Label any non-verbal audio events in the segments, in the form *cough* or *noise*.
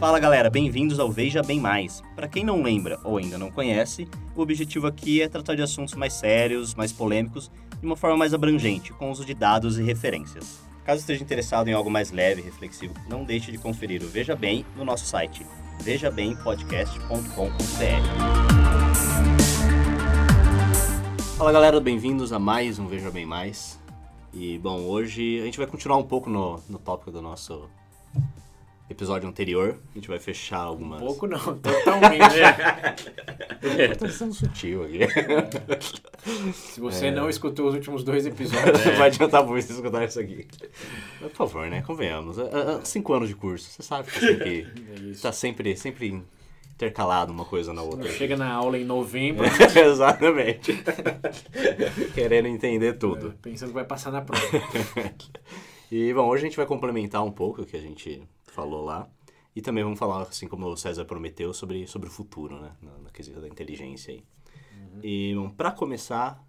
Fala galera, bem-vindos ao Veja Bem Mais. Para quem não lembra ou ainda não conhece, o objetivo aqui é tratar de assuntos mais sérios, mais polêmicos, de uma forma mais abrangente, com uso de dados e referências. Caso esteja interessado em algo mais leve e reflexivo, não deixe de conferir o Veja Bem no nosso site, vejabempodcast.com.br. Fala galera, bem-vindos a mais um Veja Bem Mais. E bom, hoje a gente vai continuar um pouco no, no tópico do nosso episódio anterior. A gente vai fechar algumas. Um pouco não, totalmente. é. Tô sendo sutil aqui. Se você é. não escutou os últimos dois *laughs* episódios. É. Vai adiantar muito você escutar isso aqui. Mas, por favor, né? Convenhamos. Cinco anos de curso. Você sabe que isso aqui é tá sempre, sempre intercalado uma coisa na outra. Chega na aula em novembro. *laughs* Exatamente. Querendo entender tudo. É, pensando que vai passar na prova. *laughs* e, bom, hoje a gente vai complementar um pouco o que a gente falou lá. E também vamos falar, assim como o César prometeu, sobre, sobre o futuro, né? Na, na quesito da inteligência aí. Uhum. E, bom, pra começar,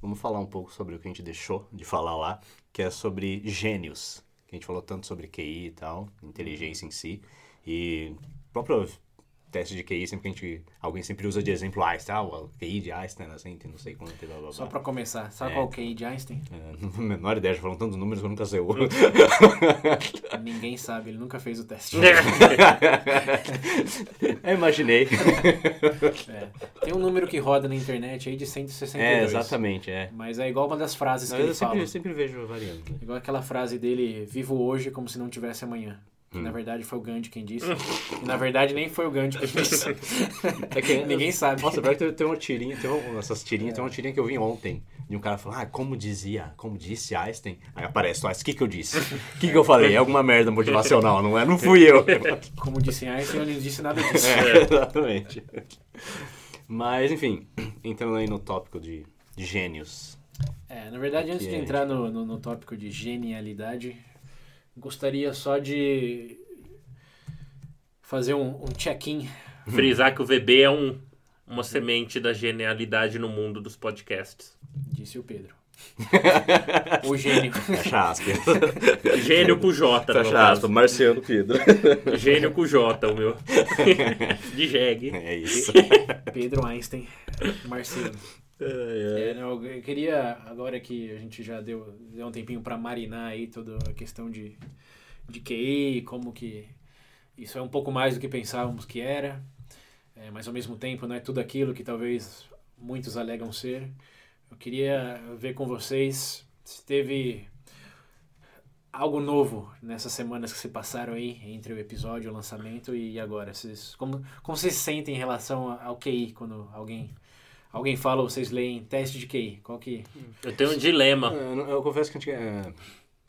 vamos falar um pouco sobre o que a gente deixou de falar lá, que é sobre gênios. Que a gente falou tanto sobre QI e tal, inteligência em si. E próprio teste de QI, sempre que a gente. Alguém sempre usa de exemplo Einstein, ah, o QI de Einstein, assim, não sei quanto, blá, blá, blá. Só pra começar, sabe é, qual é o QI de Einstein? É, *laughs* não menor ideia, já falam tantos números que eu nunca sei o. *laughs* Ninguém sabe, ele nunca fez o teste. *laughs* eu imaginei. É. Tem um número que roda na internet aí de 162. É, exatamente, é. Mas é igual uma das frases não, que ele eu sempre, fala. Eu sempre vejo variando. Né? Igual aquela frase dele, vivo hoje como se não tivesse amanhã. Que hum. na verdade foi o Gandhi quem disse. *laughs* e na verdade nem foi o Gandhi quem disse. É que, *laughs* Ninguém sabe. Nossa, pior que tem uma tirinha, tem uma, essas tirinhas, é. tem uma tirinha que eu vi ontem. De um cara falando, ah, como dizia, como disse Einstein. Aí aparece, o que que eu disse? O que que eu falei? É alguma merda motivacional, não é? Não fui eu. *laughs* como disse Einstein, eu não disse nada disso. É, exatamente. Mas, enfim, entrando aí no tópico de, de gênios. É, na verdade, antes de entrar no, no, no tópico de genialidade, Gostaria só de fazer um, um check-in. Frisar que o VB é um, uma semente da genialidade no mundo dos podcasts. Disse o Pedro. *laughs* o gênio. Fecha aspas. *laughs* Gênio com J. Fecha aspas, Marciano Pedro. *laughs* Gênio com J, o meu. De jegue. É isso. Pedro Einstein, Marciano. É, não, eu queria, agora que a gente já deu, deu um tempinho para marinar aí toda a questão de, de QI, como que isso é um pouco mais do que pensávamos que era, é, mas ao mesmo tempo não é tudo aquilo que talvez muitos alegam ser. Eu queria ver com vocês se teve algo novo nessas semanas que se passaram aí entre o episódio, o lançamento e agora. Vocês, como, como vocês se sentem em relação ao QI quando alguém Alguém fala, vocês leem teste de QI, qual que... Eu tenho um dilema. Eu, eu confesso que é,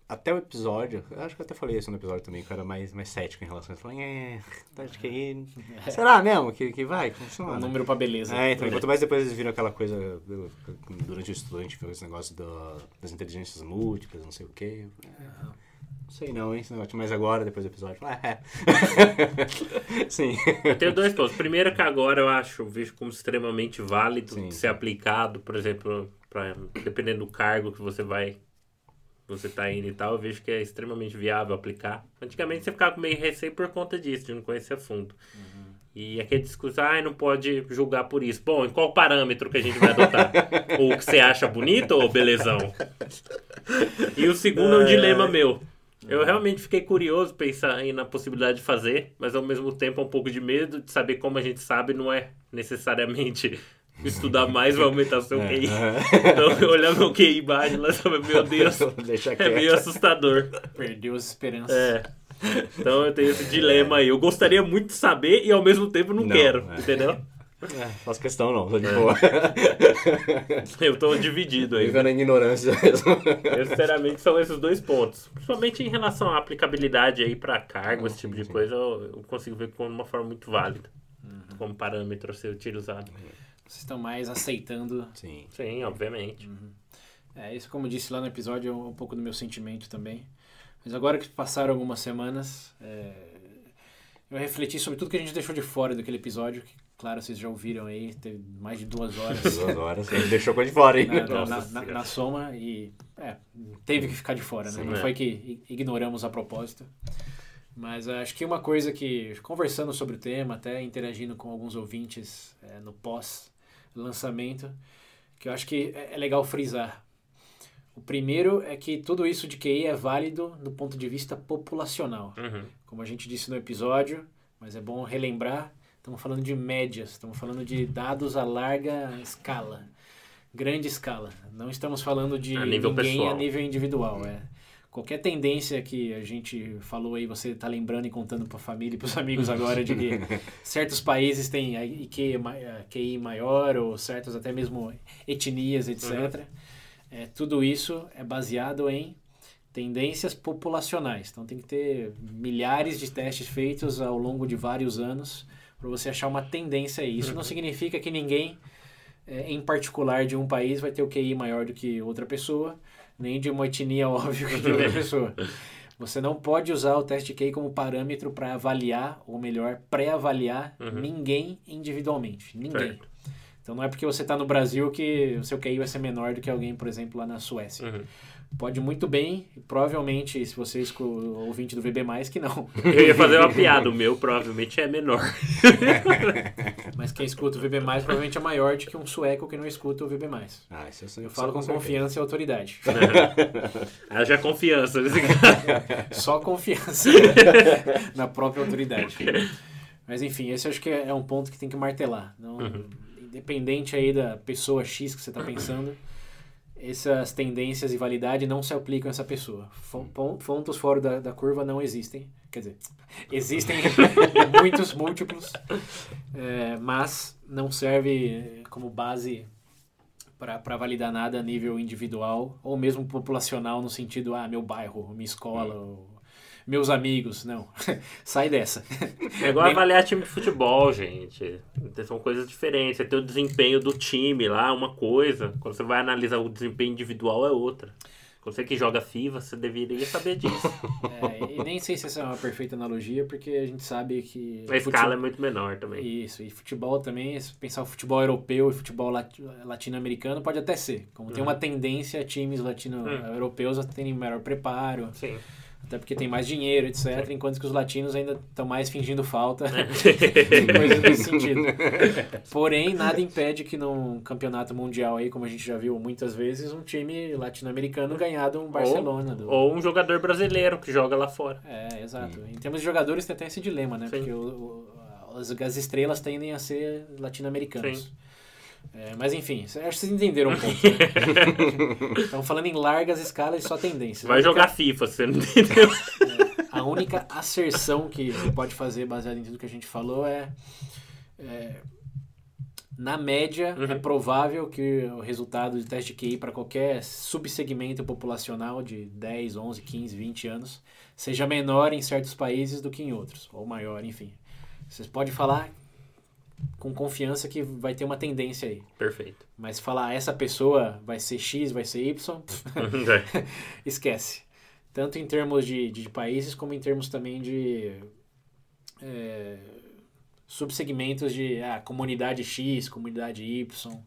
até o episódio, acho que eu até falei isso no episódio também, que eu era mais, mais cético em relação a isso. Falei, é, teste de QI, é. *laughs* será mesmo que, que vai? Funciona? Um número pra beleza. É, então, quanto mais depois eles viram aquela coisa, durante o gente viu esse negócio do, das inteligências múltiplas, não sei o quê. É, sei não, hein, esse negócio. Mas agora, depois do episódio, é. *laughs* Sim. Eu tenho dois pontos. Primeiro que agora eu acho, vejo como extremamente válido Sim. ser aplicado, por exemplo, pra, dependendo do cargo que você vai você tá indo e tal, eu vejo que é extremamente viável aplicar. Antigamente você ficava meio receio por conta disso, de não conhecer a fundo. Uhum. E aquele discurso, ah, não pode julgar por isso. Bom, em qual parâmetro que a gente vai adotar? *laughs* o que você acha bonito ou belezão? E o segundo é um dilema meu. Eu realmente fiquei curioso pensar aí na possibilidade de fazer, mas ao mesmo tempo um pouco de medo de saber como a gente sabe não é necessariamente *laughs* estudar mais vai aumentar o seu é. QI. *laughs* Então, olhar meu QI baixo lá, meu *laughs* Deus, é meio assustador. Perdeu as esperanças. É. Então eu tenho esse dilema aí. Eu gostaria muito de saber e ao mesmo tempo não, não quero, é. entendeu? É, faço questão não, tô de é. boa. *laughs* Eu tô dividido aí. Vivendo a ignorância mesmo. Eu, sinceramente, são esses dois pontos. Principalmente em relação à aplicabilidade aí para cargo, ah, esse tipo sim, de sim. coisa, eu, consigo ver como uma forma muito válida. Uhum. Como parâmetro a ser utilizado. Vocês estão mais aceitando. Sim. Sim, obviamente. Uhum. É, isso, como disse lá no episódio, é um pouco do meu sentimento também. Mas agora que passaram algumas semanas, é... eu refleti sobre tudo que a gente deixou de fora daquele episódio, que Claro, vocês já ouviram aí, teve mais de duas horas. *laughs* duas horas, ele deixou coisa de fora, hein? Na, na, na, na, soma e é, teve que ficar de fora, né? Sim, Não é. foi que ignoramos a propósito. Mas acho que uma coisa que, conversando sobre o tema, até interagindo com alguns ouvintes é, no pós-lançamento, que eu acho que é, é legal frisar. O primeiro é que tudo isso de QI é válido do ponto de vista populacional. Uhum. Como a gente disse no episódio, mas é bom relembrar, estamos falando de médias, estamos falando de dados a larga escala, grande escala. Não estamos falando de a ninguém pessoal. a nível individual. É. Qualquer tendência que a gente falou aí, você está lembrando e contando para a família e para os amigos agora de que *laughs* certos países têm IQ, QI maior ou certas até mesmo etnias, etc. Uhum. É, tudo isso é baseado em tendências populacionais. Então tem que ter milhares de testes feitos ao longo de vários anos para você achar uma tendência aí. Isso uhum. não significa que ninguém, é, em particular de um país, vai ter o QI maior do que outra pessoa, nem de uma etnia, *laughs* óbvio, que de outra *laughs* pessoa. Você não pode usar o teste QI como parâmetro para avaliar, ou melhor, pré-avaliar uhum. ninguém individualmente. Ninguém. Certo. Então não é porque você está no Brasil que o seu QI vai ser menor do que alguém, por exemplo, lá na Suécia. Uhum. Pode muito bem, provavelmente, se você é ouvinte do VB, que não. *laughs* Eu ia fazer uma piada, o meu provavelmente é menor. *laughs* Mas quem escuta o VB, provavelmente é maior do que um sueco que não escuta o VB. Ah, isso eu, sei, eu falo com, com confiança e autoridade. *laughs* Haja confiança. Só confiança na própria autoridade. Mas enfim, esse acho que é um ponto que tem que martelar. Não, uhum. Independente aí da pessoa X que você está pensando essas tendências e validade não se aplicam a essa pessoa. Pontos fora da, da curva não existem. Quer dizer, *laughs* existem *laughs* muitos múltiplos, é, mas não serve como base para validar nada a nível individual ou mesmo populacional no sentido, ah, meu bairro, minha escola, hum meus amigos. Não, *laughs* sai dessa. É igual Nem... avaliar time de futebol, gente. São coisas diferentes. Você tem o desempenho do time lá, uma coisa. Quando você vai analisar o desempenho individual, é outra. Você que joga FIFA, você deveria saber disso. *laughs* É, e nem sei se essa é uma perfeita analogia, porque a gente sabe que. A escala futebol... é muito menor também. Isso, e futebol também, se pensar o futebol europeu e futebol latino-americano, pode até ser. Como uhum. tem uma tendência a times latino-europeus a terem melhor preparo. Sim até porque tem mais dinheiro, etc. Enquanto que os latinos ainda estão mais fingindo falta, *laughs* coisas nesse sentido. *laughs* Porém, nada impede que num campeonato mundial aí, como a gente já viu muitas vezes, um time latino-americano ganhado um Barcelona. Ou, do... ou, um jogador brasileiro que joga lá fora. É, exato. Em termos de jogadores tem até esse dilema, né? Sim. Porque o, o, as, as estrelas tendem a ser latino-americanos. É, mas enfim, acho que vocês entenderam um pouco. Né? Estamos falando em largas escalas e só tendências. Vai única, jogar FIFA, você não entendeu? É, a única asserção que você pode fazer baseada em tudo que a gente falou é, é na média, uhum. é provável que o resultado de teste de QI para qualquer subsegmento populacional de 10, 11, 15, 20 anos seja menor em certos países do que em outros, ou maior, enfim. Vocês podem falar com confiança que vai ter uma tendência aí. Perfeito. Mas falar essa pessoa vai ser X, vai ser Y, *laughs* *laughs* esquece. Tanto em termos de, de, países, como em termos também de é, subsegmentos de ah, comunidade X, comunidade Y.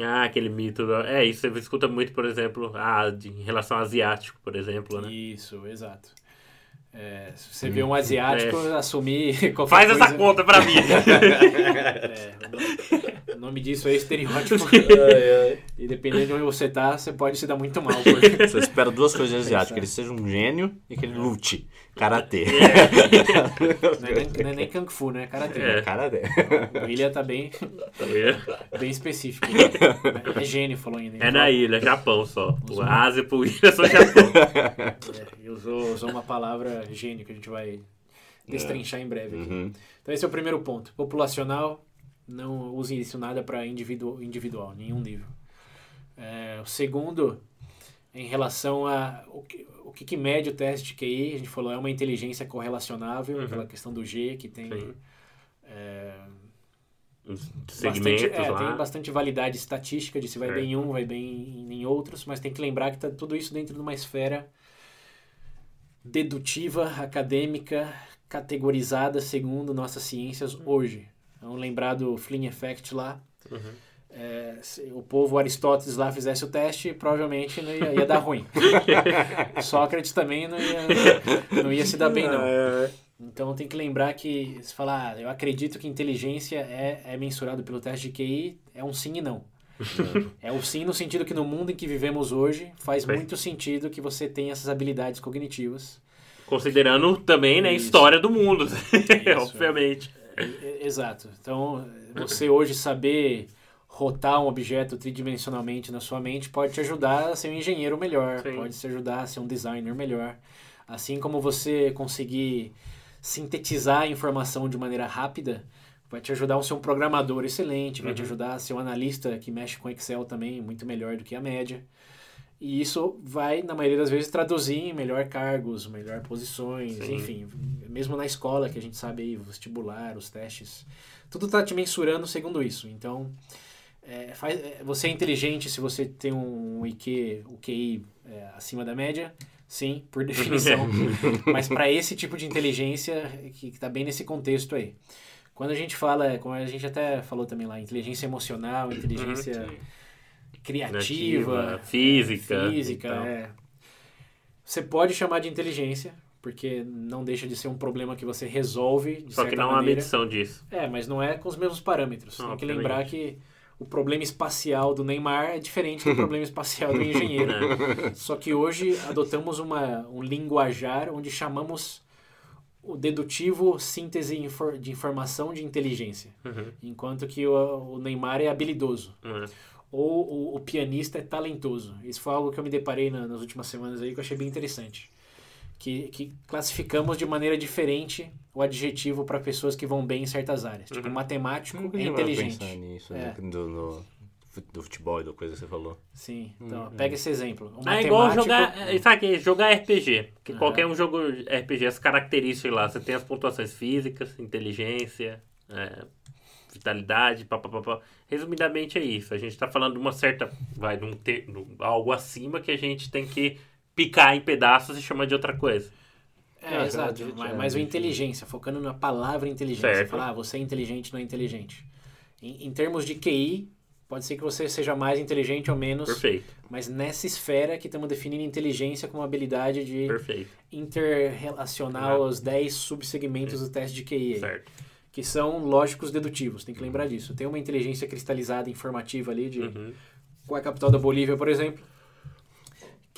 Ah, aquele mito. É, isso você escuta muito, por exemplo, ah, de, em relação ao asiático, por exemplo, né? Isso, exato. É, se você vê um asiático é. assumir *laughs* qualquer Faz coisa... essa conta pra mim. *laughs* é, *laughs* o nome disso é estereótipo. ai, ai. E dependendo de onde você tá, você pode se dar muito mal. Porque... Você espera duas coisas de asiático, que ele seja um gênio e que ele lute. Karatê. É. *laughs* Não, é nem, não é nem Kung Fu, né? Karatê. É. Karatê. O William tá bem, bem específico. É gênio, falou ainda. É na ilha, Japão só. O Ásia pro William é só Japão. É, e usou, usou uma palavra gênio que a gente vai destrinchar em breve. Uhum. Então esse é o primeiro ponto. Populacional, não use isso nada para individual, individual, nenhum nível. É, o segundo, em relação a o que, o que, que, mede o teste de QI, a gente falou, é uma inteligência correlacionável, uhum. aquela questão do G que tem... É, segmentos bastante, é, lá. Tem bastante validade estatística de se vai bem em um, vai bem em, outros, mas tem que lembrar que está tudo isso dentro de uma esfera dedutiva, acadêmica, categorizada segundo nossas ciências uhum. hoje. Então, lembrar do Flynn Effect lá. Uhum é, se o povo Aristóteles lá fizesse o teste, provavelmente não ia, ia dar ruim. *laughs* Sócrates também não ia, não ia se dar bem, não. Então tem que lembrar que se falar, ah, eu acredito que inteligência é, é mensurado pelo teste de QI, é um sim e não. *laughs* é o sim no sentido que no mundo em que vivemos hoje faz muito sentido que você tenha essas habilidades cognitivas. Considerando também né, a história do mundo, *laughs* obviamente. É, é, exato. Então, você hoje saber rotar um objeto tridimensionalmente na sua mente pode te ajudar a ser um engenheiro melhor, Sim. pode te ajudar a ser um designer melhor. Assim como você conseguir sintetizar a informação de maneira rápida, vai te ajudar a ser um programador excelente, vai uhum. te ajudar a ser um analista que mexe com Excel também muito melhor do que a média. E isso vai, na maioria das vezes, traduzir em melhor cargos, melhor posições, Sim. enfim. Mesmo na escola, que a gente sabe aí, vestibular, os testes, tudo está te mensurando segundo isso. Então, é, faz, é, você é inteligente se você tem um IQ, o QI é, acima da média, sim, por *laughs* definição. *laughs* Mas para esse tipo de inteligência, que está bem nesse contexto aí. Quando a gente fala, como a gente até falou também lá, inteligência emocional, inteligência uhum, criativa, física. Física, é. Você pode chamar de inteligência, porque não deixa de ser um problema que você resolve. Só que não há medição disso. É, mas não é com os mesmos parâmetros. Não, Tem que lembrar que o problema espacial do Neymar é diferente do *laughs* problema espacial do engenheiro. É. Só que hoje adotamos uma, um linguajar onde chamamos o dedutivo síntese de informação de inteligência, uhum. enquanto que o, o, Neymar é habilidoso. Uhum. Ou o, o, pianista é talentoso. Isso foi algo que eu me deparei na, nas últimas semanas aí que eu achei bem interessante que, que classificamos de maneira diferente o adjetivo para pessoas que vão bem em certas áreas. Tipo, uhum. matemático é inteligente. pensar nisso, né? é. do, no, do futebol, da coisa que você falou. Sim, então, uhum. pega esse exemplo. O é igual jogar, é, sabe, jogar RPG. Que uhum. qualquer um jogo RPG, as características lá, você tem as pontuações físicas, inteligência, é, vitalidade, papapá. Resumidamente é isso. A gente está falando de uma certa, vai, de um ter, de algo acima que a gente tem que picar em pedaços e chamar de outra coisa. É, é exato. Mas, mas o inteligência, focando na palavra inteligência. Certo. Falar, ah, você é inteligente, não é inteligente. Em, em, termos de QI, pode ser que você seja mais inteligente ou menos. Perfeito. Mas nessa esfera que estamos definindo inteligência como habilidade de Perfeito. interrelacionar os 10 subsegmentos do teste de QI. Certo. Que são lógicos dedutivos, tem que lembrar disso. Tem uma inteligência cristalizada informativa ali de uhum. qual é a capital da Bolívia, por exemplo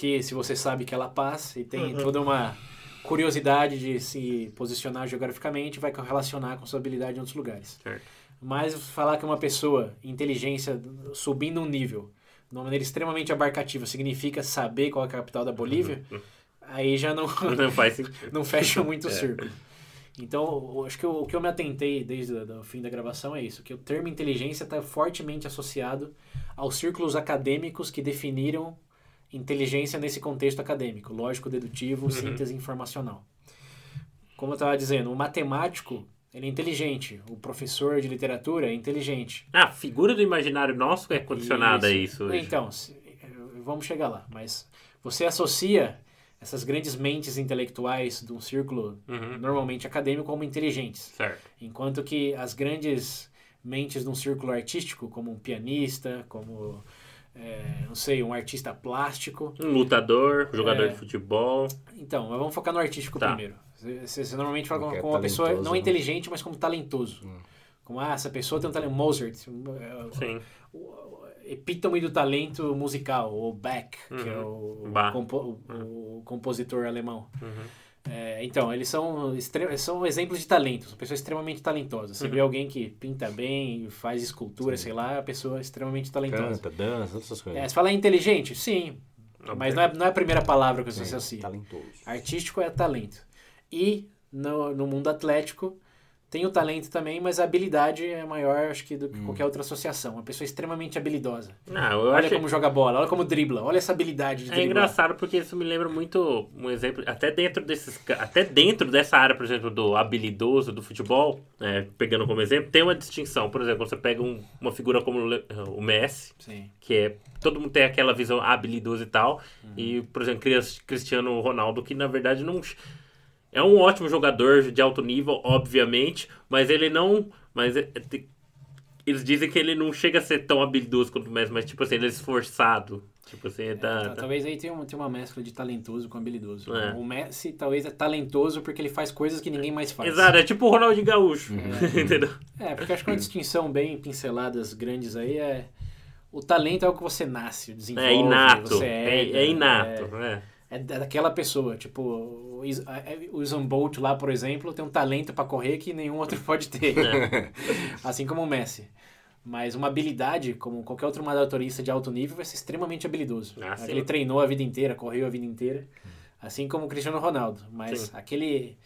que se você sabe que ela passa e tem uhum. toda uma curiosidade de se posicionar geograficamente, vai correlacionar com sua habilidade em outros lugares. Certo. Mas falar que uma pessoa, inteligência subindo um nível, de uma maneira extremamente abarcativa, significa saber qual é a capital da Bolívia, uhum. aí já não, *laughs* não, faz *laughs* não fecha muito o é. círculo. Então, acho que o, o que eu me atentei desde o fim da gravação é isso, que o termo inteligência está fortemente associado aos círculos acadêmicos que definiram inteligência nesse contexto acadêmico, lógico, dedutivo, uhum. síntese informacional. Como eu estava dizendo, o matemático ele é inteligente, o professor de literatura é inteligente. Ah, a figura do imaginário nosso é condicionada isso. a isso. Hoje. Então, vamos chegar lá, mas você associa essas grandes mentes intelectuais de um círculo uhum. normalmente acadêmico como inteligentes. Certo. Enquanto que as grandes mentes de um círculo artístico, como um pianista, como é, não sei, um artista plástico. Um lutador, jogador é, de futebol. Então, mas vamos focar no artístico tá. primeiro. Você, você, normalmente fala com, com uma pessoa não né? inteligente, mas como talentoso. Hum. Como, ah, essa pessoa tem um talento. Mozart. É, Sim. O, epítome do talento musical, o Bach, uhum. que é o, compo, o, uhum. o compositor alemão. Uhum. É, então, eles são, são exemplos de talentos, pessoa extremamente talentosa. Você uhum. vê alguém que pinta bem, faz escultura, sim. sei lá, a pessoa é extremamente talentosa. Canta, dança, essas coisas. É, você fala inteligente? Sim. Mas não é, não é a primeira palavra que você associa. Talentoso. Artístico é talento. E no, no mundo atlético, tem o talento também, mas a habilidade é maior, acho que, do que hum. qualquer outra associação. Uma pessoa extremamente habilidosa. Não, olha achei... como joga bola, olha como dribla, olha essa habilidade de É engraçado porque isso me lembra muito um exemplo, até dentro desses. Até dentro dessa área, por exemplo, do habilidoso do futebol, né, pegando como exemplo, tem uma distinção. Por exemplo, você pega um, uma figura como o Messi, Sim. que é. Todo mundo tem aquela visão habilidosa e tal. Uhum. E, por exemplo, Cristiano Ronaldo, que na verdade não é um ótimo jogador de alto nível, obviamente, mas ele não. Mas é, é, eles dizem que ele não chega a ser tão habilidoso quanto o Messi, mas tipo assim, ele é esforçado. Tipo assim, é, tá, tá, Talvez aí tenha, um, tenha uma mescla de talentoso com habilidoso. É. O Messi talvez é talentoso porque ele faz coisas que ninguém mais faz. Exato, é tipo o Ronaldinho Gaúcho. É. *laughs* Entendeu? É, porque acho que uma distinção bem pinceladas grandes aí é. O talento é o que você nasce, desenvolve, é inato, você é, é, é inato, é, é, daquela pessoa, tipo, o Usain Bolt lá, por exemplo, tem um talento para correr que nenhum outro *laughs* pode ter, *laughs* assim como o Messi. Mas uma habilidade, como qualquer outro maratonista de alto nível, vai ser extremamente habilidoso. Ah, ele treinou a vida inteira, correu a vida inteira. Assim como o Cristiano Ronaldo. Mas sim. aquele.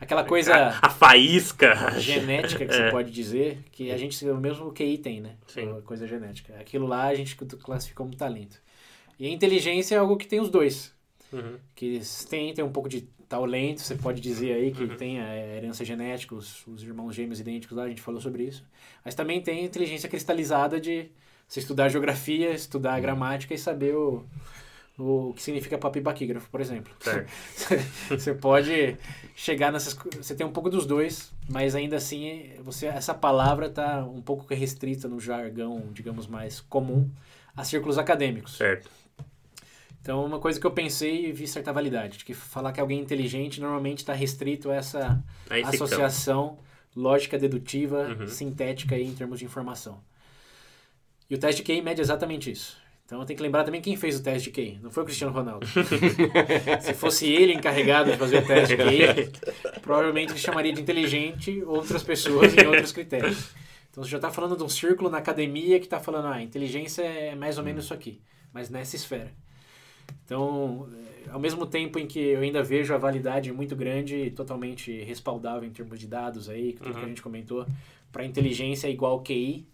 Aquela coisa. A, a faísca! Genética que é. você pode dizer, que a gente, o mesmo QI tem, né? Sim. Coisa genética. Aquilo lá a gente classifica como talento. E a inteligência é algo que tem os dois. Uhum. Que tem, tem um pouco de talento, você pode dizer aí que uhum. tem a herança genética, os, os irmãos gêmeos idênticos lá, a gente falou sobre isso. Mas também tem a inteligência cristalizada de você estudar geografia, estudar gramática e saber o, o que significa papibaquígrafo, por exemplo. *laughs* você pode chegar nessas... Você tem um pouco dos dois, mas ainda assim você essa palavra está um pouco restrita no jargão, digamos, mais comum a círculos acadêmicos. Certo. Então, uma coisa que eu pensei e vi certa validade, de que falar que alguém é inteligente normalmente está restrito a essa associação lógica dedutiva, uhum. sintética aí, em termos de informação. E o teste de QI mede exatamente isso. Então eu tenho que lembrar também quem fez o teste de QI. Não foi o Cristiano Ronaldo. *laughs* Se fosse ele encarregado de fazer o teste de QI, provavelmente ele chamaria de inteligente outras pessoas em outros critérios. Então você já está falando de um círculo na academia que está falando, ah, inteligência é mais ou menos isso aqui, mas nessa esfera. Então, ao mesmo tempo em que eu ainda vejo a validade muito grande e totalmente respaldável em termos de dados aí, tudo uhum. que a gente comentou, para inteligência igual QI,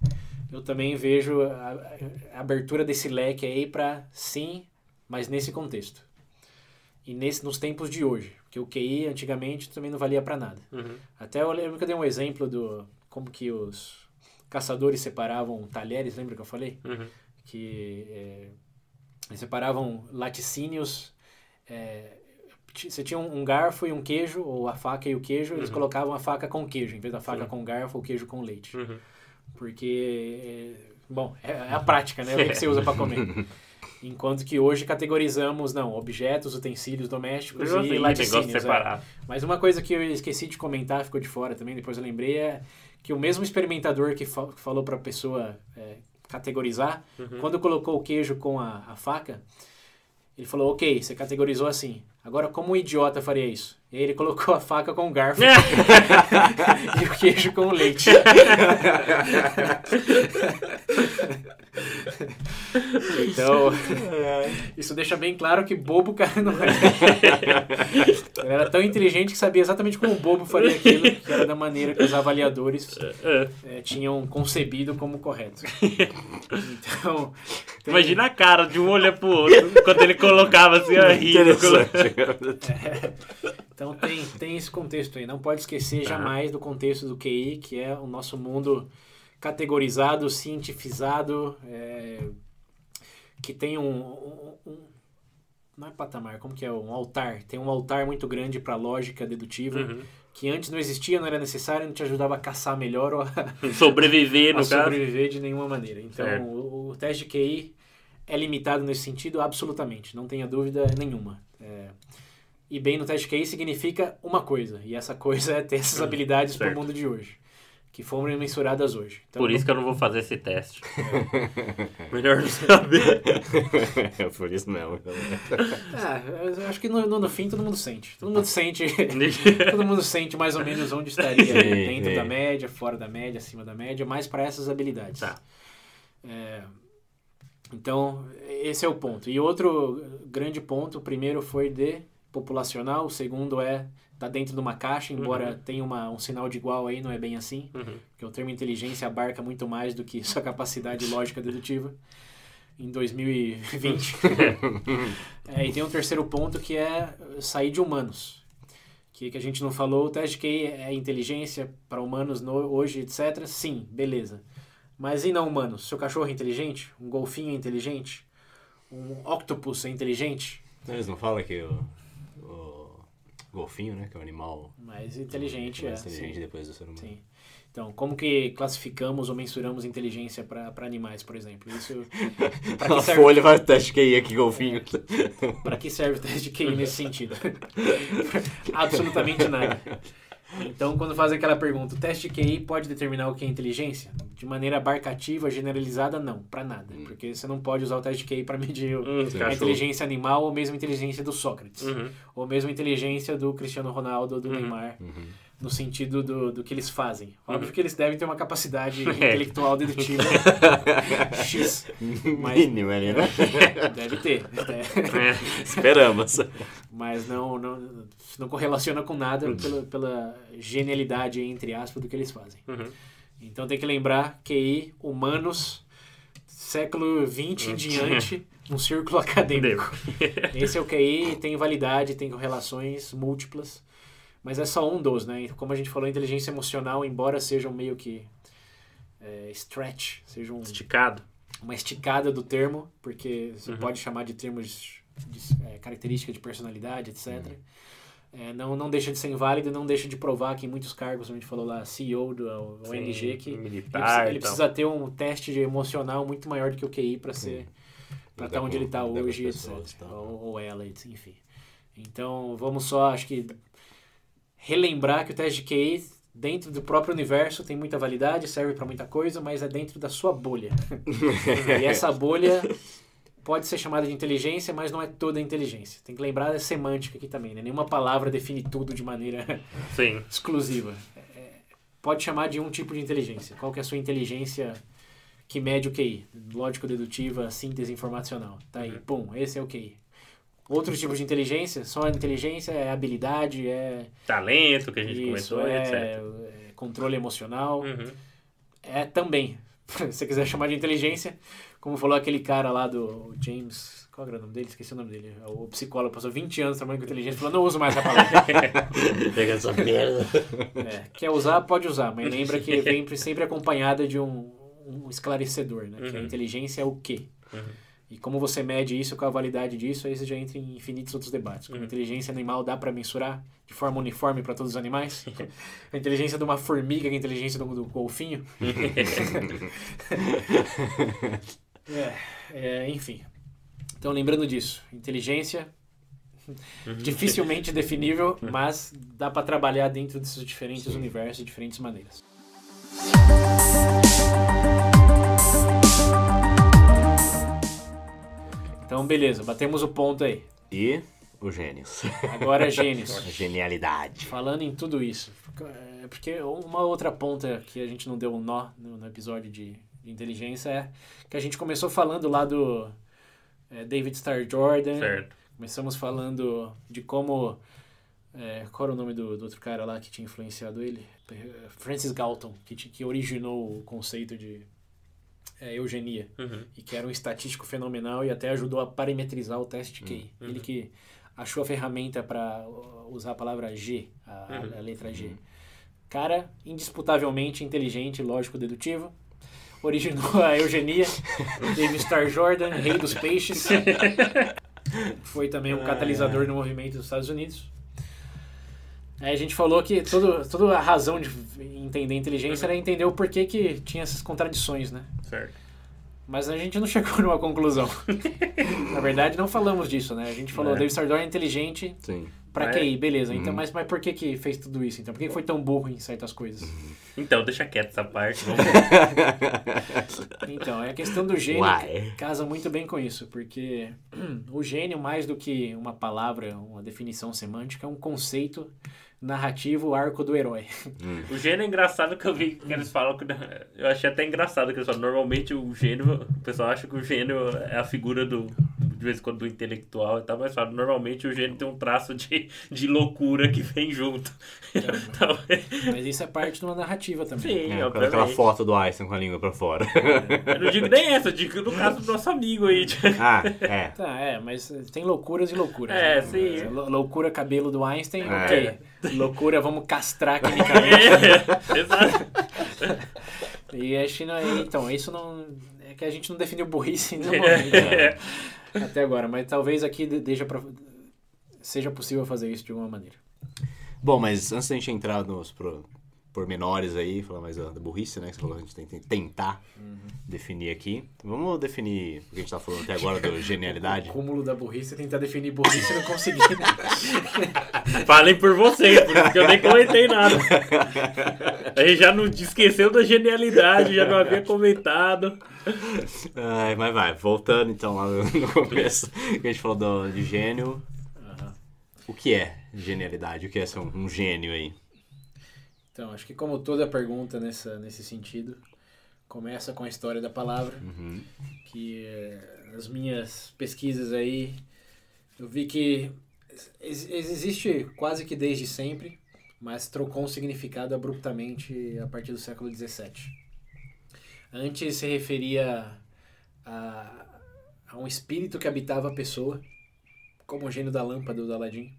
eu também vejo a, a abertura desse leque aí para sim, mas nesse contexto. E nesse, nos tempos de hoje, porque o QI antigamente também não valia para nada. Uhum. Até eu lembro que eu dei um exemplo do como que os caçadores separavam talheres, lembra que eu falei? Uhum. Que é, separavam laticínios. É, você tinha um, garfo e um queijo, ou a faca e o queijo, eles uhum. colocavam a faca com queijo, em vez da faca Sim. com garfo ou queijo com leite. Uhum. Porque, é, bom, é, é, a prática, né? É o que você usa para comer. *laughs* Enquanto que hoje categorizamos, não, objetos, utensílios domésticos eu e laticínios. É. Mas uma coisa que eu esqueci de comentar, ficou de fora também, depois eu lembrei, é que o mesmo experimentador que, fa falou para a pessoa é, categorizar. Uhum. Quando colocou o queijo com a, a faca, ele falou, ok, você categorizou assim. Agora, como um idiota faria isso? E aí ele colocou a faca com o garfo *laughs* e o queijo com o leite. *laughs* então, *laughs* isso deixa bem claro que bobo o cara não é. *laughs* Ele era tão inteligente que sabia exatamente como o bobo faria aquilo, que era da maneira que os avaliadores *laughs* é, tinham concebido como correto. Então, tem... Imagina a cara de um olho pro outro quando ele colocava assim a rir. É. Então tem, tem esse contexto aí. Não pode esquecer jamais do contexto do QI, que é o nosso mundo categorizado, cientificado, é, que tem um, um, um, Não é patamar, como que é? Um altar. Tem um altar muito grande para lógica dedutiva. Uhum. Que antes não existia, não era necessário, não te ajudava a caçar melhor ou a *laughs* sobreviver, *laughs* no a caso. sobreviver de nenhuma maneira. Então, o, o, teste de QI é limitado nesse sentido, absolutamente, não tenha dúvida nenhuma. É, e bem no teste QI significa uma coisa, e essa coisa é ter essas hum, habilidades para o mundo de hoje, que foram mensuradas hoje. Então, por isso que eu não vou fazer esse teste. É. *laughs* Melhor não saber. é *laughs* por isso mesmo. é, eu acho que no, no, no, fim todo mundo sente. Todo mundo sente. *laughs* todo mundo sente mais ou menos onde estaria. Sim, dentro sim. da média, fora da média, acima da média, mais para essas habilidades. Tá. É, então, esse é o ponto. E outro grande ponto, o primeiro foi de populacional, o segundo é tá dentro de uma caixa, embora uhum. tenha uma, um sinal de igual aí, não é bem assim, uhum. porque o termo inteligência abarca muito mais do que *laughs* sua capacidade lógica dedutiva em 2020. *laughs* é, e tem um terceiro ponto que é sair de humanos, que, que a gente não falou, o teste de QI é inteligência para humanos no, hoje, etc. Sim, beleza. Mas e não humanos? Seu cachorro é inteligente? Um golfinho é inteligente? Um octopus é inteligente? Eles não falam que o golfinho, né? Que é o animal mais inteligente, mais é, inteligente sim. depois do ser humano. Sim. Então, como que classificamos ou mensuramos inteligência para animais, por exemplo? Isso. Pra que *laughs* serve... folha vai o teste de QI aqui, golfinho. É. para que serve o teste de QI nesse sentido? *laughs* Absolutamente nada. Então, quando fazem aquela pergunta, o teste QI pode determinar o que é inteligência? De maneira abarcativa, generalizada, não, para nada. Hum. Porque você não pode usar o teste de QI para medir hum, a inteligência animal ou mesmo a inteligência do Sócrates. Uhum. Ou mesmo a inteligência do Cristiano Ronaldo ou do uhum. Neymar. Uhum no sentido do, do que eles fazem. Óbvio uhum. que eles devem ter uma capacidade *laughs* é. intelectual dedutiva *laughs* X. Mas, Mínimo ali, né? *laughs* Deve ter. É. Esperamos. Mas não, não, não correlaciona com nada uhum. pela, pela genialidade, entre aspas, do que eles fazem. Uhum. Então tem que lembrar que humanos, século XX em diante, um círculo acadêmico. Esse é o QI, tem validade, tem correlações múltiplas mas é só um dos, né? Como a gente falou, inteligência emocional, embora seja um meio que é, stretch, seja um... Esticado. Uma esticada do termo, porque você uhum. pode chamar de termos de é, característica de personalidade, etc. Uhum. É, não, não deixa de ser inválido e não deixa de provar que em muitos cargos, a gente falou lá, CEO do ONG, que militar, ele, ele precisa ter um teste de emocional muito maior do que o QI para ser para estar onde ele está hoje, etc. Tá. Ou, ou ela, enfim. Então, vamos só, acho que relembrar que o teste de QI dentro do próprio universo tem muita validade, serve para muita coisa, mas é dentro da sua bolha. e *laughs* essa bolha pode ser chamada de inteligência, mas não é toda a inteligência. Tem que lembrar da semântica aqui também, né? Nenhuma palavra define tudo de maneira *laughs* Sim. exclusiva. É, pode chamar de um tipo de inteligência. Qual que é a sua inteligência que mede o QI? Lógico-dedutiva, síntese informacional. Tá aí, uhum. pum, esse é o QI. Outros tipos de inteligência, só a inteligência é habilidade, é... Talento, que a gente isso, comentou, é, etc. É controle emocional. Uhum. É também, *laughs* se você quiser chamar de inteligência, como falou aquele cara lá do James... Qual era o nome dele? Esqueci o nome dele. O psicólogo passou 20 anos trabalhando com inteligência e falou, não uso mais essa palavra. *laughs* Pega essa merda. É, quer usar, pode usar, mas lembra que vem sempre acompanhada de um, um esclarecedor, né? Uhum. Que a uhum. inteligência é o quê? Uhum. E como você mede isso, com a validade disso, aí você já entra em infinitos outros debates. Como a uhum. inteligência animal dá para mensurar de forma uniforme para todos os animais? *laughs* a inteligência de uma formiga, a inteligência do, do golfinho? *laughs* *laughs* é, é, enfim. Então, lembrando disso, inteligência uhum. dificilmente definível, mas dá para trabalhar dentro desses diferentes Sim. universos de diferentes maneiras. Então, beleza, batemos o ponto aí. E o gênios. Agora gênios. *laughs* Genialidade. Falando em tudo isso. É porque uma outra ponta que a gente não deu um nó no, no episódio de, de, inteligência é que a gente começou falando lá do é, David Starr Jordan. Certo. Começamos falando de como. É, qual era o nome do, do, outro cara lá que tinha influenciado ele? Francis Galton, que, que originou o conceito de é, eugenia, uhum. e que era um estatístico fenomenal e até ajudou a parametrizar o teste QI. Uhum. Ele que achou a ferramenta para usar a palavra G, a, uhum. a letra G. Uhum. Cara indisputavelmente inteligente, lógico, dedutivo. Originou a eugenia, *laughs* David Starr Jordan, rei dos peixes. *laughs* Foi também um catalisador no movimento dos Estados Unidos. Aí a gente falou que todo, toda a razão de entender inteligência era entender o porquê que tinha essas contradições, né? Certo. Mas a gente não *laughs* chegou numa conclusão. Na verdade, não falamos disso, né? A gente falou, é. David Sardor é inteligente Sim. pra QI, beleza. Então, uhum. mas, mas por que, que fez tudo isso, então? Por que foi tão burro em certas coisas? Uhum. Então, deixa quieto essa parte. *laughs* então, é a questão do gênio Why? casa muito bem com isso, porque o gênio, mais do que uma palavra, uma definição semântica, é um conceito narrativo arco do herói. *laughs* Hum. O gênio é engraçado que eu vi que eles falam que. Eu achei até engraçado que eles falam. Normalmente o gênio. O pessoal acha que o gênio é a figura do. De vez em quando do intelectual e tal, mas fala, normalmente o gênio tem um traço de, de loucura que vem junto. *laughs* então, mas isso é parte de uma narrativa também. Sim, é, aquela foto do Einstein com a língua pra fora. É. Eu não digo nem essa, eu digo no caso do nosso amigo aí. Ah, é. Tá, é, mas tem loucuras e loucuras. É, né? sim. Loucura cabelo do Einstein, é. ok. Loucura, vamos castrar quimicamente. *laughs* É, exato. e a China, então, isso não. É que a gente não definiu burrice no momento, né? Até agora, mas talvez aqui deixa pra, seja possível fazer isso de alguma maneira. Bom, mas antes da gente entrar nos pormenores aí, falar mais da, da burrice, né? Que você falou, a gente tem que tentar uhum. definir aqui. Vamos definir o que a gente tá falando até agora do *laughs* genialidade. O cúmulo da burrice é tentar definir burrice e não conseguir. *laughs* Falem por vocês, porque eu nem comentei nada. A gente já não esqueceu da genialidade, já não havia comentado. Ai, mas vai, voltando então lá no começo, que a gente falou do, de gênio. Uhum. O que é genialidade? O que é ser um, um gênio aí? Então, acho que como toda pergunta nessa, nesse sentido, começa com a história da palavra, uhum. que as minhas pesquisas aí, eu vi que existe quase que desde sempre, mas trocou um significado abruptamente a partir do século XVII. Antes se referia a, a um espírito que habitava a pessoa, como o gênio da lâmpada do Aladim.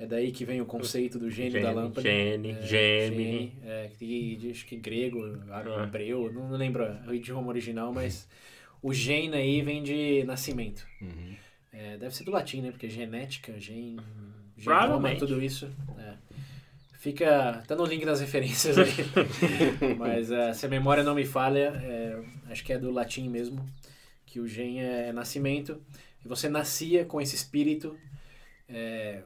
É daí que vem o conceito do gênio Gene, da lâmpada. Gene, é, Gemini. É, que, acho que grego, hebreu, não, não lembro o idioma original, mas *laughs* o gene aí vem de nascimento. Uhum. É, deve ser do latim, né? Porque genética, gen, genoma, tudo isso. É. Fica. Tá no link das referências aí. *laughs* mas uh, se a memória não me falha, é, acho que é do latim mesmo. Que o gen é nascimento. E você nascia com esse espírito. É,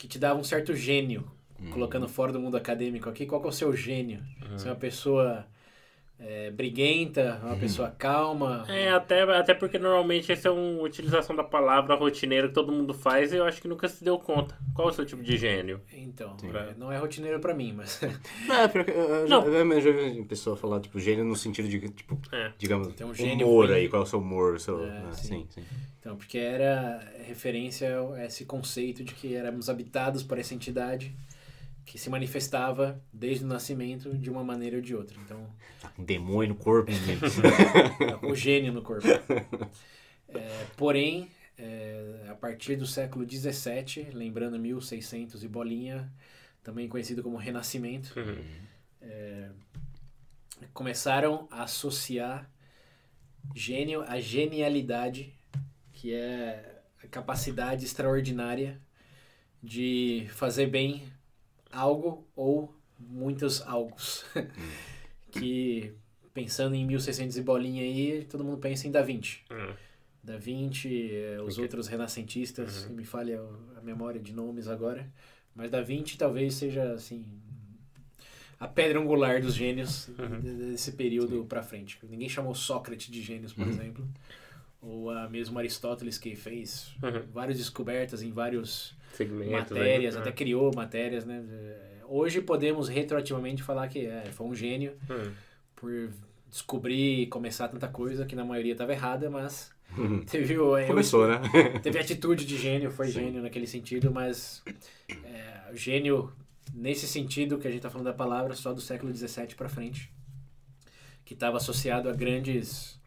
que te dava um certo gênio, uhum. colocando fora do mundo acadêmico aqui, qual que é o seu gênio? Uhum. Você é uma pessoa é, briguenta, uma uhum. pessoa calma. É, até, até porque normalmente essa é uma utilização da palavra rotineira que todo mundo faz e eu acho que nunca se deu conta. Qual é o seu tipo de gênio? Então, pra... não é rotineiro para mim, mas. Não, *laughs* é porque eu, não. Eu, já vi pessoa falar, tipo, gênio no sentido de, tipo, é. digamos, Tem um gênio humor aí, qual é o seu humor? Seu... É, ah, sim. sim, sim. Então, porque era referência a esse conceito de que éramos habitados por essa entidade que se manifestava desde o nascimento de uma maneira ou de outra. Então, tá um demônio no corpo, o gênio no corpo. É, porém, é, a partir do século XVII, lembrando 1600 e bolinha, também conhecido como Renascimento, uhum. é, começaram a associar gênio a genialidade que é a capacidade extraordinária de fazer bem algo ou muitos algos. *laughs* que pensando em 1600 e bolinha aí, todo mundo pensa em Da Vinci. Uhum. Da Vinci, eh, os okay. outros renascentistas, uhum. me falha a memória de nomes agora, mas Da Vinci talvez seja assim a pedra angular dos gênios uhum. desse período para frente. Ninguém chamou Sócrates de gênios, por uhum. exemplo ou a mesmo Aristóteles que fez uhum. várias descobertas em vários Segmentos, matérias, aí, até criou matérias, né? Hoje podemos retroativamente falar que é, foi um gênio uhum. por descobrir e começar tanta coisa que na maioria estava errada, mas uhum. *laughs* teve o começou, né? *laughs* teve atitude de gênio, foi Sim. gênio naquele sentido, mas é, gênio nesse sentido que a gente está falando da palavra só do século 17 para frente, que estava associado a grandes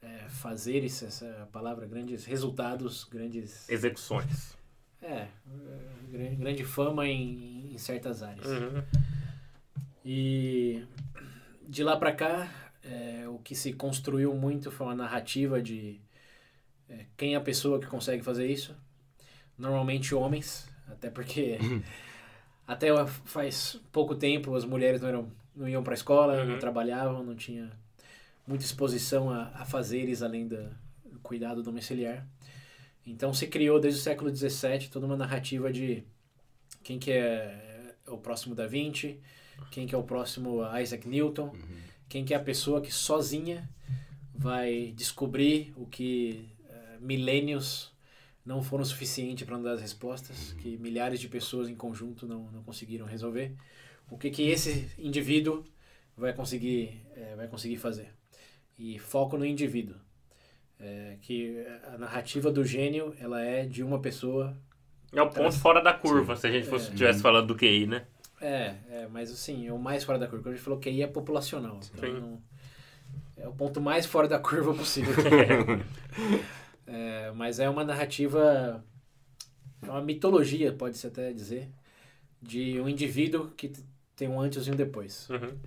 é, fazer isso, essa palavra, grandes resultados, grandes... Execuções. É, grande, grande fama em, em certas áreas. Uhum. E de lá para cá, é, o que se construiu muito foi uma narrativa de é, quem é a pessoa que consegue fazer isso. Normalmente homens, até porque *laughs* até faz pouco tempo as mulheres não, eram, não iam para a escola, uhum. não trabalhavam, não tinha muita exposição a, a fazeres além do cuidado domiciliar. Então se criou desde o século XVII toda uma narrativa de quem que é o próximo Da Vinci, quem que é o próximo Isaac Newton, uhum. quem que é a pessoa que sozinha vai descobrir o que uh, milênios não foram suficientes para dar as respostas, uhum. que milhares de pessoas em conjunto não, não conseguiram resolver. O que que esse indivíduo vai conseguir, é, vai conseguir fazer? e foco no indivíduo. É, que a narrativa do gênio ela é de uma pessoa. É o ponto fora da curva, Sim. se a gente fosse, é. estivesse falando do QI, né? É, é, mas assim, é o mais fora da curva. Quando a gente falou QI é populacional. Então não, é o ponto mais fora da curva possível. *laughs* é, mas é uma narrativa, é uma mitologia, pode-se até dizer, de um indivíduo que tem um antes e um depois. Uhum.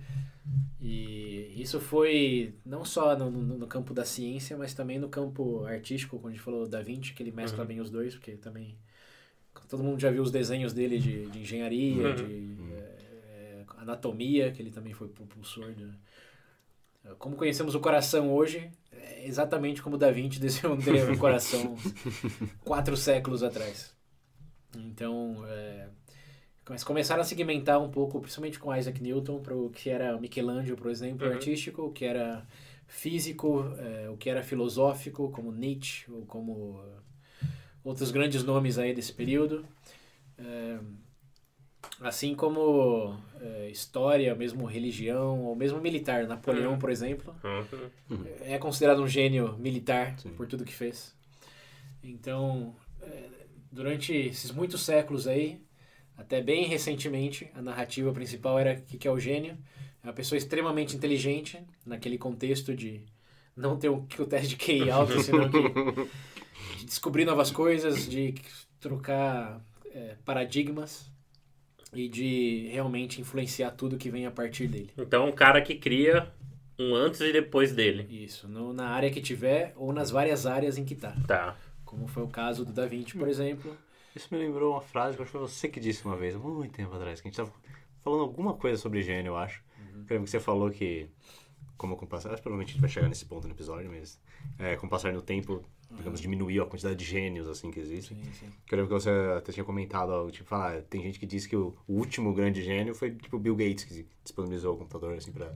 E isso foi não só no, no, no, campo da ciência, mas também no campo artístico, quando a gente falou da Vinci, que ele mescla uhum. bem os dois, porque também todo mundo já viu os desenhos dele de, de engenharia, uhum. de é, anatomia, que ele também foi propulsor. De, como conhecemos o coração hoje, é exatamente como Da Vinci *laughs* desenhou o coração *laughs* quatro séculos atrás. Então, é, começaram a segmentar um pouco, principalmente com Isaac Newton, para o que era Michelangelo, por exemplo, uhum. artístico, o que era físico, é, o que era filosófico, como Nietzsche, ou como outros grandes nomes aí desse período. É, assim como é, história, mesmo religião, ou mesmo militar. Napoleão, uhum. por exemplo, uhum. é considerado um gênio militar Sim. por tudo que fez. Então, é, durante esses muitos séculos aí, até bem recentemente, a narrativa principal era que, que é o gênio. É uma pessoa extremamente inteligente, naquele contexto de não ter o, que o teste de QI alto, *laughs* senão que de descobrir novas coisas, de trocar é, paradigmas e de realmente influenciar tudo que vem a partir dele. Então, um cara que cria um antes e depois dele. Isso, no, na área que tiver ou nas várias áreas em que tá. Tá. Como foi o caso do Da Vinci, por exemplo. Isso me lembrou uma frase que acho que foi você que disse uma vez, muito tempo atrás, que a gente tava falando alguma coisa sobre gênio, eu acho. Uhum. Eu lembro que você falou que, como com o passar, provavelmente a gente vai chegar nesse ponto no episódio, mas é, com o passar no tempo, digamos, diminuiu a quantidade de gênios, assim, que existem. Sim, sim. Que eu lembro que você até tinha comentado, tipo, falar, tem gente que diz que o, o último grande gênio foi, tipo, Bill Gates, que disponibilizou o computador, assim, pra...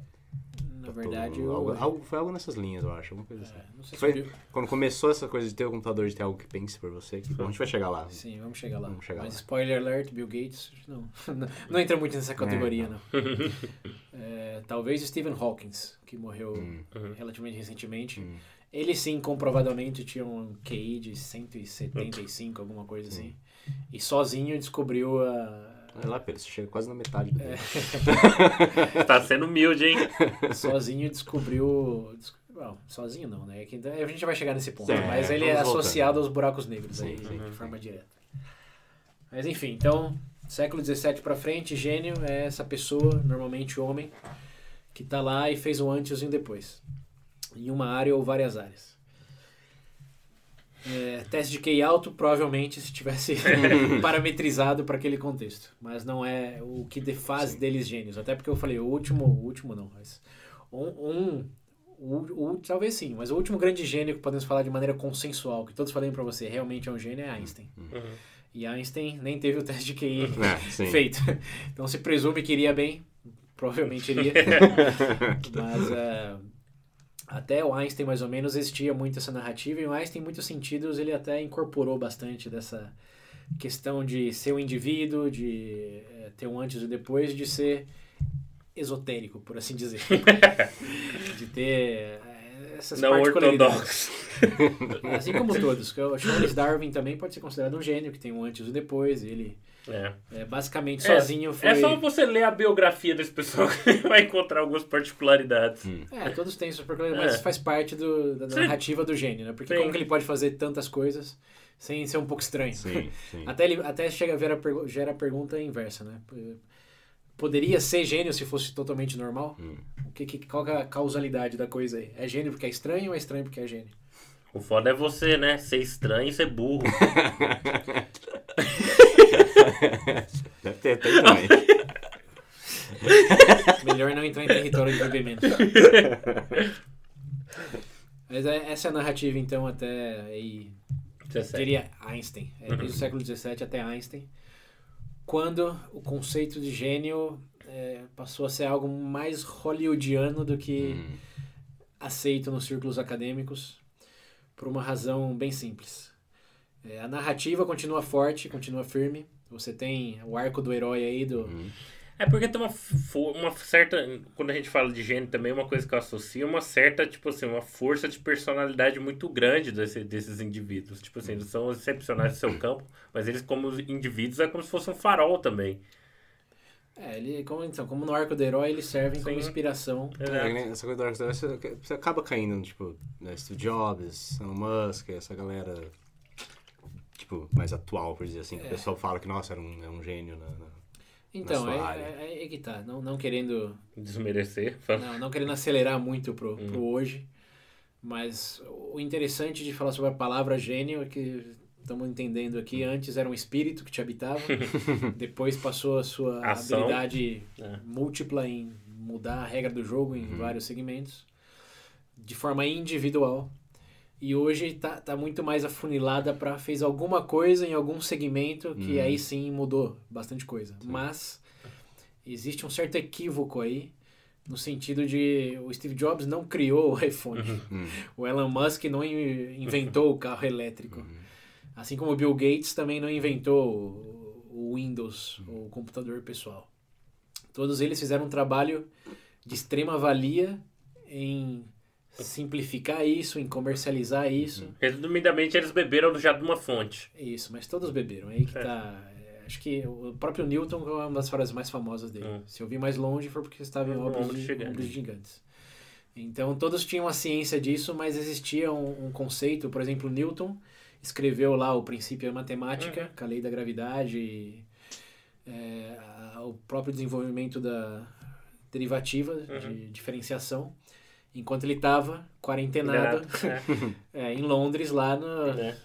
Na verdade, eu... algo, algo, Foi algo nessas linhas, eu acho, alguma coisa assim. É, não sei foi, se Quando começou essa coisa de ter o computador, de ter algo que pense por você, que, bom, a gente vai chegar lá. Sim, vamos chegar lá. Vamos chegar Mas lá. spoiler alert, Bill Gates, não, não, *laughs* não entra muito nessa categoria, é, não. não. é, talvez Stephen Hawking, que morreu hum. relativamente recentemente. Hum ele sim, comprovadamente, tinha um QI de 175, alguma coisa assim. E sozinho descobriu a. Olha lá, Pedro, você chega quase na metade do é. *laughs* Tá sendo humilde, hein? Sozinho descobriu. Bom, sozinho não, né? A gente vai chegar nesse ponto. Sim, mas é, ele é associado aos buracos negros sim, aí, sim. de forma direta. Mas enfim, então, século XVII para frente, gênio é essa pessoa, normalmente homem, que tá lá e fez o antes e o depois em uma área ou várias áreas. É, teste de QI alto, provavelmente, se tivesse *laughs* *laughs* parametrizado para aquele contexto. Mas não é o que faz Sim. deles gênios. Até porque eu falei, o último, o último não, mas um, um o, o, talvez sim, mas o último grande gênio que podemos falar de maneira consensual, que todos falem para você, realmente é um gênio, é Einstein. Uhum. E Einstein nem teve o teste de QI *laughs* é, feito. Então se presume que iria bem, provavelmente iria. mas uh, até o Einstein, mais ou menos, existia muito essa narrativa, e o Einstein, em muitos sentidos, ele até incorporou bastante dessa questão de ser um indivíduo, de é, ter um antes e depois, de ser esotérico, por assim dizer. *laughs* de ter eh, essas Não particularidades. assim como todos. O Charles *laughs* Darwin também pode ser considerado um gênio, que tem um antes e depois, ele é. é basicamente é, sozinho foi... É só você ler a biografia desse pessoal *laughs* que vai encontrar algumas particularidades. Hum. É, todos têm suas particularidades, mas é. faz parte do, da narrativa do gênio, né? Porque sim. como que ele pode fazer tantas coisas sem ser um pouco estranho? Sim, *laughs* sim. Até, ele, até chega a ver a, gera a pergunta inversa, né? Poderia ser gênio se fosse totalmente normal? Hum. O que, que, qual é a causalidade da coisa aí? É gênio porque é estranho ou é estranho porque é gênio? O foda é você, né? Ser estranho e ser burro. Deve ter até também. Melhor não entrar em território de bebimento. Mas é, essa é a narrativa, então, até aí. 17. Diria Einstein. É, desde o século XVII até Einstein. Quando o conceito de gênio é, passou a ser algo mais hollywoodiano do que hum. aceito nos círculos acadêmicos, por uma razão bem simples. É, a narrativa continua forte, continua firme. Você tem o arco do herói aí do. Uhum. É porque tem uma, uma certa. Quando a gente fala de gênio também, uma coisa que eu associo uma certa, tipo assim, uma força de personalidade muito grande desse, desses indivíduos. Tipo assim, eles são excepcionais no seu *clears throat* campo, mas eles, como indivíduos, é como se fosse um farol também. É, ele, como, então, como no arco do herói, eles servem como inspiração. É, essa coisa do arco do herói, você, acaba caindo, tipo, né, Steve Jobs, Elon Musk, essa galera tipo, mais atual, por dizer assim, que é. o pessoal fala que, nossa, era um, é um gênio na, na então, na é, é, é, que tá. Não, não querendo... Desmerecer. Não, não querendo acelerar muito pro, pro hum. hoje, mas o interessante de falar sobre a palavra gênio é que estamos entendendo aqui, antes era um espírito que te habitava, *laughs* depois passou a sua Ação. habilidade é. múltipla em mudar a regra do jogo em uhum. vários segmentos, de forma individual. E hoje está tá muito mais afunilada para fez alguma coisa em algum segmento que uhum. aí sim mudou bastante coisa. Sim. Mas existe um certo equívoco aí no sentido de o Steve Jobs não criou o iPhone. Uhum. *laughs* O Elon Musk não inventou o carro elétrico. Uhum. Assim como o Bill Gates também não inventou o Windows, o computador pessoal. Todos eles fizeram um trabalho de extrema valia em simplificar isso, em comercializar isso. Resumidamente, eles beberam já de uma fonte. Isso, mas todos beberam. Aí que é. tá Acho que o próprio Newton é uma das frases mais famosas dele. Hum. Se eu vi mais longe foi porque estava em obras, de, gigantes. Então todos tinham a ciência disso, mas existia um, um conceito, por exemplo, Newton escreveu lá o princípio da matemática, hum. com a lei da gravidade, é, a, o próprio desenvolvimento da derivativa uhum. de diferenciação, enquanto ele estava quarentenado é. *laughs* é, em Londres lá no é.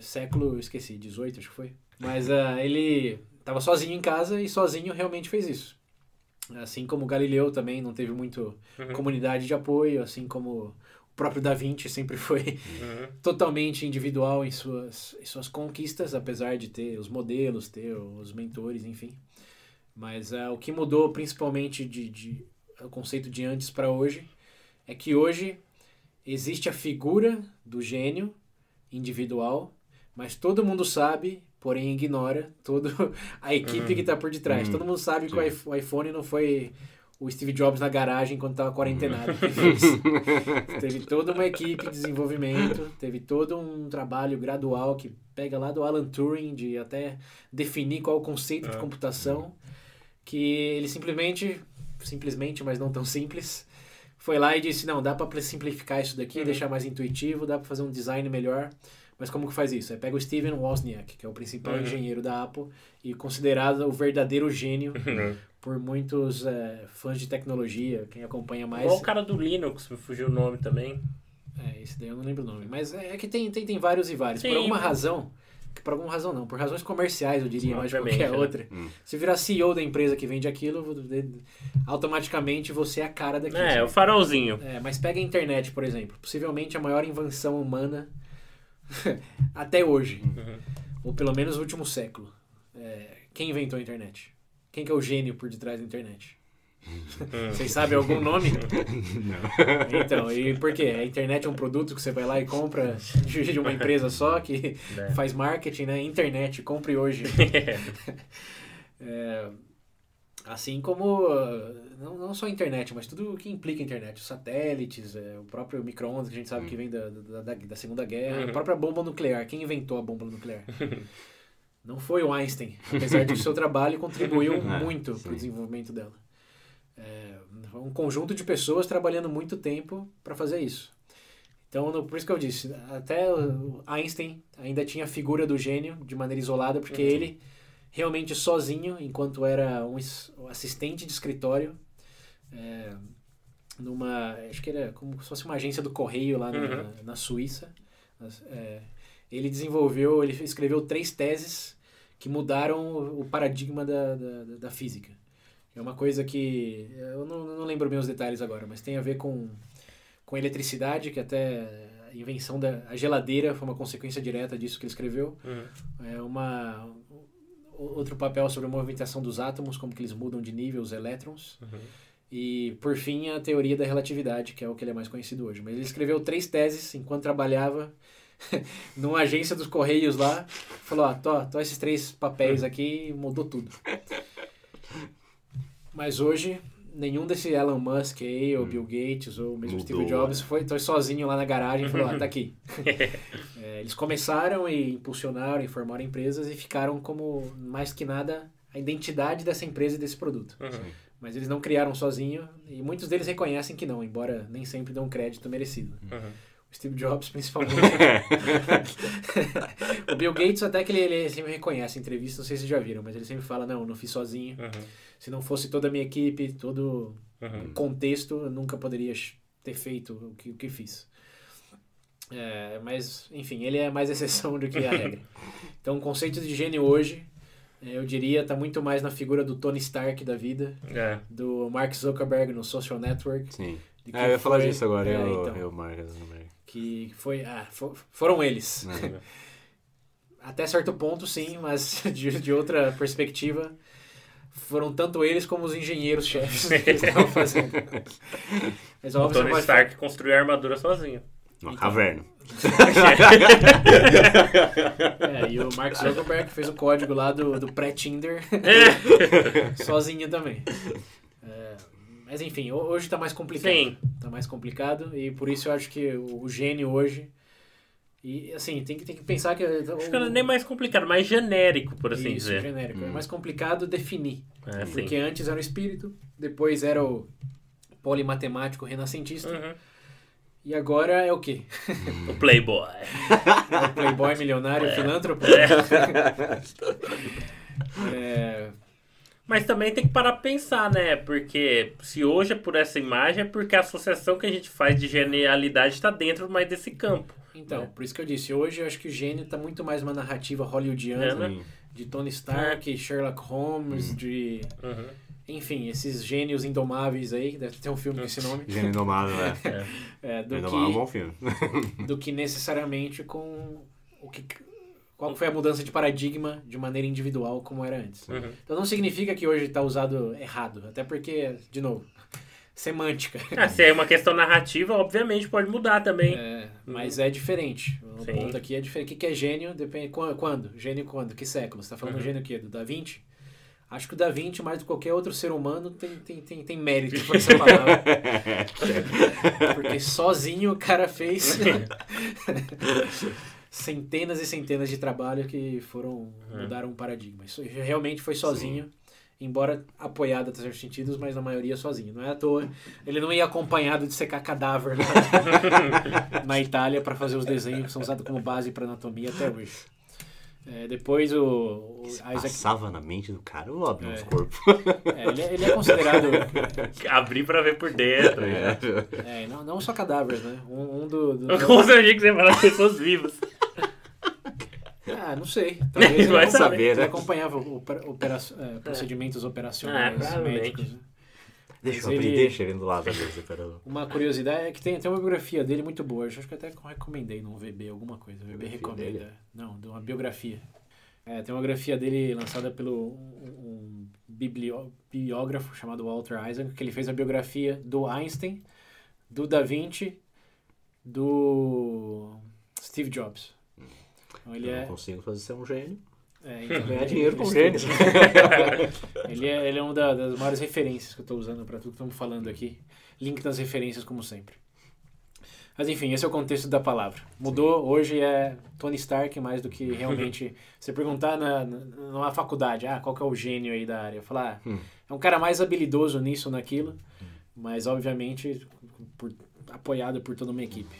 século, esqueci, 18 acho que foi. Mas uh, ele estava sozinho em casa e sozinho realmente fez isso. Assim como Galileu também não teve muito uhum. comunidade de apoio, assim como próprio Da Vinci sempre foi uhum. *laughs* totalmente individual em suas, em suas conquistas, apesar de ter os modelos, ter os mentores, enfim. Mas uh, o que mudou principalmente de, de o conceito de antes para hoje é que hoje existe a figura do gênio individual, mas todo mundo sabe porém ignora toda *laughs* a equipe uhum. que está por detrás. Uhum. Todo mundo sabe Sim. que o iPhone não foi o Steve Jobs na garagem enquanto estava quarentenado fez. *laughs* teve toda uma equipe de desenvolvimento, teve todo um trabalho gradual que pega lá do Alan Turing de até definir qual é o conceito de ah. computação, que ele simplesmente, simplesmente, mas não tão simples, foi lá e disse, não, dá para simplificar isso daqui, uhum. deixar mais intuitivo, dá para fazer um design melhor. Mas como que faz isso? É pega o Steven Wozniak, que é o principal uhum. engenheiro da Apple e considerado o verdadeiro gênio uhum. *laughs* por muitos é, fãs de tecnologia, quem acompanha mais. Igual o cara do Linux, me fugiu o nome também. É, esse daí eu não lembro o nome. Mas é, é que tem, tem, tem vários e vários. Sim, por alguma razão, por alguma razão não, por razões comerciais, eu diria, mais de qualquer né? outra. Hum. Se virar CEO da empresa que vende aquilo, automaticamente você é a cara daquilo. É, o farolzinho. É, mas pega a internet, por exemplo. Possivelmente a maior invenção humana *laughs* até hoje. Uhum. Ou pelo menos no último século. É, quem inventou a internet? Quem que é o gênio por detrás da internet? *laughs* Vocês sabem algum nome? *laughs* Não. Então, e por quê? A internet é um produto que você vai lá e compra *laughs* de uma empresa só que é. faz marketing, né? Internet, compre hoje. é, Assim como, não, não só a internet, mas tudo o que implica a internet. Os satélites, é, o próprio micro-ondas que a gente sabe uhum. que vem da, da, da, Segunda Guerra, uhum. a própria bomba nuclear. Quem inventou a bomba nuclear? Não foi o Einstein, apesar de o seu trabalho contribuiu *laughs* é, muito para o desenvolvimento dela. É, um conjunto de pessoas trabalhando muito tempo para fazer isso. Então, no, por isso que eu disse, até Einstein ainda tinha a figura do gênio de maneira isolada, porque uhum. ele realmente sozinho, enquanto era um assistente de escritório, é, numa, acho que era como se fosse uma agência do correio lá na, uhum. na Suíça. É, ele desenvolveu, ele escreveu três teses que mudaram o paradigma da, da, da física. É uma coisa que, eu não, não lembro bem os detalhes agora, mas tem a ver com, com eletricidade, que até a invenção da geladeira foi uma consequência direta disso que ele escreveu. Uhum. É uma outro papel sobre a movimentação dos átomos, como que eles mudam de nível, os elétrons. Uhum. E, por fim, a teoria da relatividade, que é o que ele é mais conhecido hoje. Mas ele escreveu três teses enquanto trabalhava *laughs* numa agência dos Correios lá. Falou, ó, tô, tô esses três papéis uhum. aqui mudou tudo. Mas hoje, nenhum desse Elon Musk aí, ou hum. Bill Gates, ou mesmo Mudou, Steve Jobs, né? foi, foi sozinho lá na garagem e falou, ah, tá aqui. *laughs* *laughs* é, eles começaram e impulsionaram e formaram empresas e ficaram como, mais que nada, a identidade dessa empresa e desse produto. Uhum. Mas eles não criaram sozinho e muitos deles reconhecem que não, embora nem sempre dão crédito merecido. Uhum. Steve Jobs, principalmente. *laughs* o Bill Gates, até que ele, ele sempre reconhece em entrevista, não sei se vocês já viram, mas ele sempre fala, não, não fiz sozinho. Uhum. Se não fosse toda a minha equipe, todo uhum. o contexto, eu nunca poderia ter feito o que, o que fiz. É, mas, enfim, ele é mais *laughs* exceção do que a regra. Então, o conceito de gênio hoje, é, eu diria, está muito mais na figura do Tony Stark da vida, é. do Mark Zuckerberg no Social Network. Sim. É, eu ia falar disso agora, é, eu, então, eu Mark Zuckerberg. Que foi, ah, for, foram eles. É. *laughs* Até certo ponto, sim, mas *laughs* de, de outra perspectiva, foram tanto eles como os engenheiros-chefes *laughs* que estavam fazendo. Mas, óbvio, o Tony Stark construiu a armadura sozinho. Uma então, caverna. é, e o Mark Zuckerberg fez o código lá do, do pré-Tinder sozinho também. É, mas enfim, hoje está mais complicado. Sim. Tá mais complicado e por isso eu acho que o, gênio hoje e assim, tem que, tem que pensar que. Acho que não é nem mais complicado, mais genérico, por assim Isso, dizer. genérico. É hum. É mais complicado definir. É, porque sim. antes era o espírito, depois era o polimatemático renascentista. Uhum. E agora é o quê? o Playboy. É *laughs* o Playboy milionário, é. filântropo. É. *laughs* é. Mas também tem que parar pra pensar, né? Porque se hoje é por essa imagem, é porque a associação que a gente faz de genialidade está dentro mais desse campo. Então, né? por isso que eu disse, hoje eu acho que o gênio está muito mais uma narrativa hollywoodiana, é, de Tony Stark, é. Sherlock Holmes, uhum. de... Uhum. Enfim, esses gênios indomáveis aí, deve ter um filme com esse nome. Gênio Indomável, é. *laughs* é. do que, é um bom filme. do que necessariamente com o que qual foi a mudança de paradigma de maneira individual como era antes. Uhum. Então não significa que hoje está usado errado, até porque, de novo, *laughs* semântica. *laughs* Ah, se é uma questão narrativa, obviamente pode mudar também. É, mas é diferente. O Sim. ponto aqui é diferente. O que é gênio? Depende. Quando? Gênio quando? Que século? Você está falando uhum. gênio o quê? Do Da Vinci? Acho que o Da Vinci, mais do que qualquer outro ser humano, tem, tem, tem, tem mérito por essa palavra. *laughs* Porque sozinho o cara fez centenas e centenas de trabalhos que foram uhum. mudaram um paradigma. Isso realmente foi sozinho. Sim embora apoiado a certos sentidos, mas na maioria sozinho. Não é à toa. Ele não ia acompanhado de secar cadáver na, *laughs* na Itália para fazer os desenhos que são usados como base para anatomia até hoje. É, depois o, o Isaac... Passava na mente do cara ou abriu é. os corpos? É, ele, é, ele, é considerado... *laughs* Abrir para ver por dentro. É, é não, não só cadáveres, né? Um, um do... do... *laughs* Como você que você fala pessoas vivas? Ah, não sei. *laughs* Talvez ele vai saber, né? acompanhava opera, é, procedimentos operacionais ah, médicos. Né? Deixa ele, deixa ele do lado dele. Uma curiosidade é que tem, tem uma biografia dele muito boa. Eu acho que até recomendei num VB alguma coisa. O VB recomenda. Dele? Não, de uma biografia. É, tem uma biografia dele lançada pelo um, um bibliógrafo chamado Walter Isaac, que ele fez a biografia do Einstein, do Da Vinci, do Steve Jobs. Então, ele eu é... consigo fazer ser um gênio. É, *laughs* então, ganhar dinheiro com gênios. *laughs* ele, é, ele é uma das maiores referências que eu estou usando para tudo que estamos falando aqui. Link nas referências, como sempre. Mas enfim, esse é o contexto da palavra. Mudou, Sim. hoje é Tony Stark mais do que realmente. *laughs* você perguntar na, na, numa faculdade, ah, qual que é o gênio aí da área? Falar, ah, hum. é um cara mais habilidoso nisso naquilo, hum. mas obviamente por, apoiado por toda uma equipe.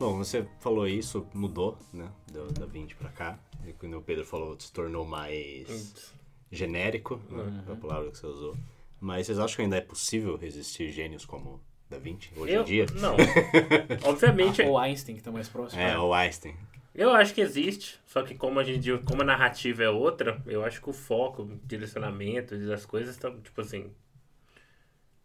Bom, você falou isso, mudou, né? Da, da 20 para cá. E quando o Pedro falou, se tornou mais genérico, né? Uhum. a palavra que você usou. Mas vocês acham que ainda é possível resistir gênios como Da Vinci hoje eu, em dia? Não. *laughs* Obviamente. ou Einstein, que está mais próximo. É, ou Einstein. Eu acho que existe, só que como a gente como a narrativa é outra, eu acho que o foco, o direcionamento das coisas estão, tipo assim,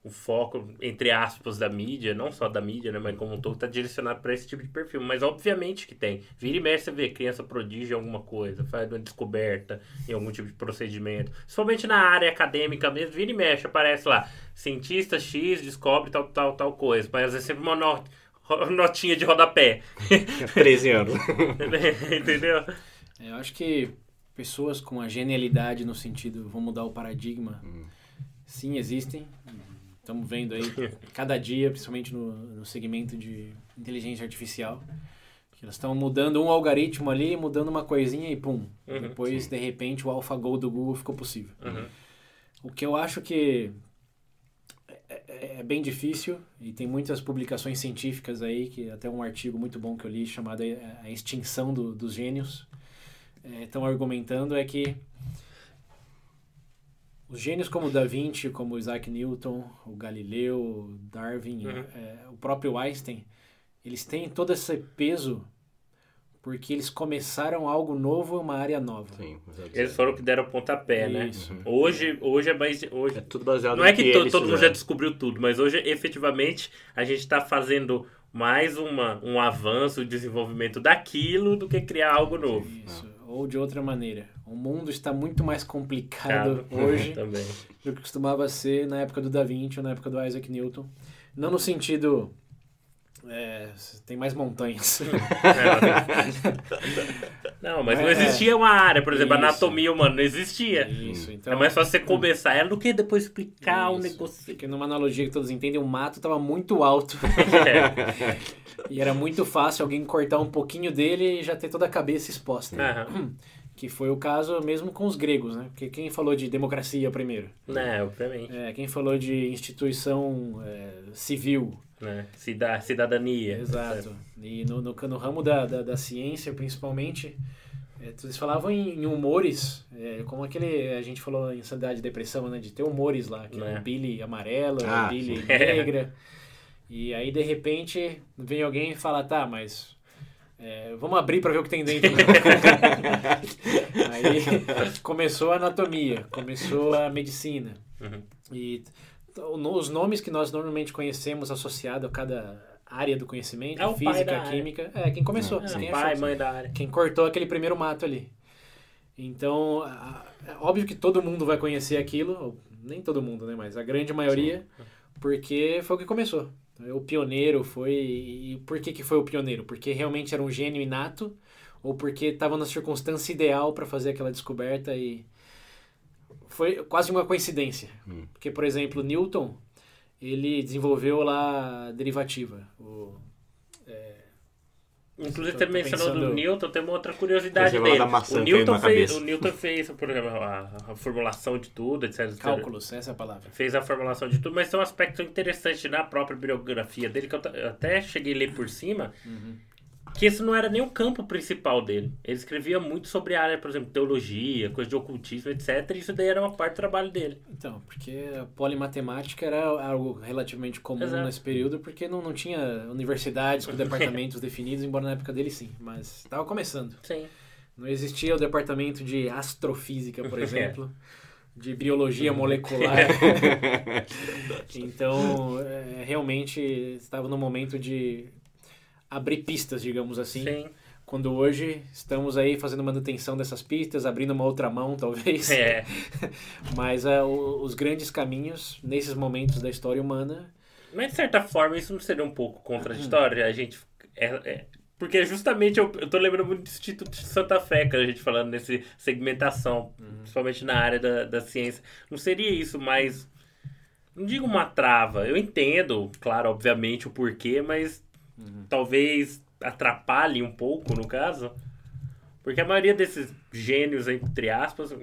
o foco, entre aspas, da mídia, não só da mídia, né, mas como um todo, está direcionado para esse tipo de perfil. Mas obviamente que tem. Vira e mexe, você vê criança prodígio alguma coisa, faz uma descoberta em algum tipo de procedimento. Principalmente na área acadêmica mesmo, vira e mexe, aparece lá, cientista X descobre tal, tal, tal coisa. Mas é sempre uma nota, notinha de rodapé. *laughs* 13 anos. *laughs* Entendeu? É, eu acho que pessoas com a genialidade no sentido, vão mudar o paradigma, hum. sim, existem Estamos vendo aí *laughs* cada dia, principalmente no, no segmento de inteligência artificial, que elas estão mudando um algoritmo ali, mudando uma coisinha e pum. Uhum, Depois, sim. de repente, o AlphaGo do Google ficou possível. Uhum. O que eu acho que é, é, é, bem difícil e tem muitas publicações científicas aí, que até um artigo muito bom que eu li chamado A Extinção do, dos Gênios, estão é, argumentando é que os gênios como Da Vinci, como Isaac Newton, o Galileu, Darwin, uhum. é, o próprio Einstein, eles têm todo esse peso porque eles começaram algo novo em uma área nova. Sim, eles foram que deram o pontapé, né? Isso. né? Hoje, hoje é mais. Hoje, é tudo baseado Não é que, que todo, todo mundo já descobriu tudo, mas hoje, efetivamente, a gente está fazendo mais uma, um avanço, um desenvolvimento daquilo do que criar algo novo. Isso. Ou de outra maneira. O mundo está muito mais complicado *laughs* hoje do que costumava ser na época do Da Vinci ou na época do Isaac Newton. Não no sentido é, tem mais montanhas. *laughs* não, mas não é. existia uma área, por exemplo, Isso. anatomia humana não existia. Isso, então. É mais fácil você começar ela do que depois explicar o um negócio. Porque numa analogia que todos entendem, o mato estava muito alto. *laughs* É. e era muito fácil alguém cortar um pouquinho dele e já ter toda a cabeça exposta. Uhum. *clears throat* Que foi o caso mesmo com os gregos, né? Porque quem falou de democracia primeiro? É, obviamente. É, quem falou de instituição é, civil? Né? Cida, cidadania. Exato. E no, no, no ramo da, da, da, ciência, principalmente, é, eles falavam em, em humores, é, como aquele, a gente falou em ansiedade e depressão, né? De ter humores lá, que é, é Billy amarela, ah, Billy negra. *laughs* E aí, de repente, vem alguém e fala, tá, mas é, vamos abrir para ver o que tem dentro. *laughs* aí começou a anatomia, começou a medicina. Uhum. E os nomes que nós normalmente conhecemos associado a cada área do conhecimento, é física, química, é quem começou. É, quem pai, mãe da área. Quem cortou aquele primeiro mato ali. Então, é óbvio que todo mundo vai conhecer aquilo, nem todo mundo, né, mas a grande maioria, Sim. porque foi o que começou. O pioneiro foi. E por que, que foi o pioneiro? Porque realmente era um gênio inato ou porque estava na circunstância ideal para fazer aquela descoberta e foi quase uma coincidência. Hum. Porque, por exemplo, Newton, ele desenvolveu lá a derivativa. O, é, Inclusive, ter mencionado pensando... o Newton, tem uma outra curiosidade dele. O Newton, fez, o Newton fez, por exemplo, a, a, formulação de tudo, etc. Cálculos, essa é a palavra. Fez a formulação de tudo, mas tem um aspecto interessante na própria biografia dele, que eu até cheguei a ler por cima, uhum que esse não era nem o campo principal dele. Ele escrevia muito sobre a área, por exemplo, teologia, coisa de ocultismo, etc. E isso daí era uma parte do trabalho dele. Então, porque a polimatemática era algo relativamente comum Exato. nesse período, porque não, não tinha universidades com *laughs* departamentos definidos, embora na época dele sim. Mas estava começando. Sim. Não existia o departamento de astrofísica, por *laughs* exemplo. de biologia *laughs* molecular. então, é, realmente estava no momento de abrir pistas, digamos assim. Sim. Quando hoje estamos aí fazendo manutenção dessas pistas, abrindo uma outra mão, *laughs* talvez. É. *laughs* Mas uh, os grandes caminhos, nesses momentos da história humana. Mas, de certa forma, isso não seria um pouco contraditório? A gente. É, é, porque justamente eu, eu tô lembrando muito do Instituto de Santa Fé, que a gente falando nesse segmentação, uhum. principalmente na área da, da ciência. Não seria isso mais. Não digo uma trava, eu entendo, claro, obviamente, o porquê, mas Uhum. Talvez atrapalhe um pouco, no caso. Porque a maioria desses gênios, entre aspas,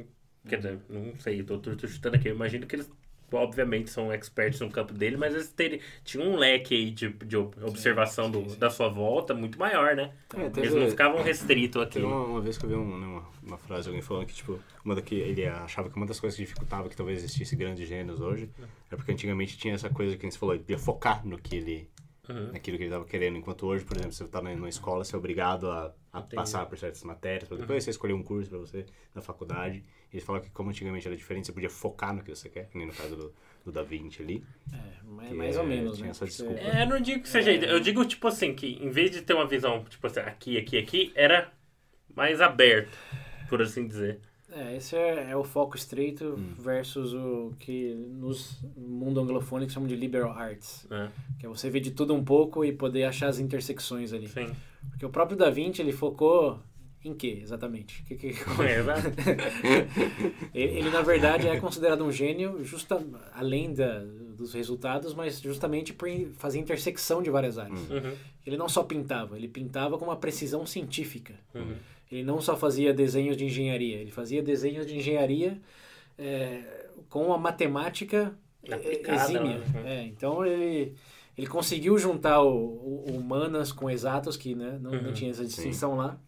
quer dizer, não sei, tô, tô, tô chutando aqui, eu imagino que eles obviamente são experts no campo dele, mas eles teriam, tinham um leque aí de, de observação sim, sim, sim. Do, da sua volta muito maior, né? É, teve, eles não ficavam restritos aqui. Teve uma, uma, vez que eu vi um, né, uma, uma frase, alguém falando que, tipo, uma que ele achava que uma das coisas que dificultava que talvez existisse grandes gênios hoje é porque antigamente tinha essa coisa que a gente falou, ele ia focar no que ele uhum. naquilo que ele estava querendo. Enquanto hoje, por exemplo, você está na, escola, você é obrigado a, a passar por certas matérias, para depois uhum. você escolher um curso para você na faculdade. E eles falam que, como antigamente era diferente, você podia focar no que você quer, que nem no caso do, do Da Vinci ali. É, mais, mais ou menos, tinha né? essa desculpa. É, eu não digo que seja. É... Eu digo, tipo assim, que em vez de ter uma visão, tipo assim, aqui, aqui, aqui, era mais aberto, por assim dizer. É, esse é, é o foco estreito hum. versus o que nos mundo anglofônico chamam de liberal arts. É. Que é você ver de tudo um pouco e poder achar as intersecções ali. Sim. Porque o próprio Da Vinci, ele focou em quê, exatamente? Que, que... *laughs* *laughs* É, ele, ele, na verdade, é considerado um gênio justa, além da, dos resultados, mas justamente por fazer intersecção de várias áreas. Uhum. Ele não só pintava, ele pintava com uma precisão científica. Uhum. Ele não só fazia desenhos de engenharia, ele fazia desenhos de engenharia é, com a matemática Aplicada, exímia. Né? É, então ele, ele conseguiu juntar o, o humanas com exatos, que né, não, uhum, não tinha essa distinção sim. lá,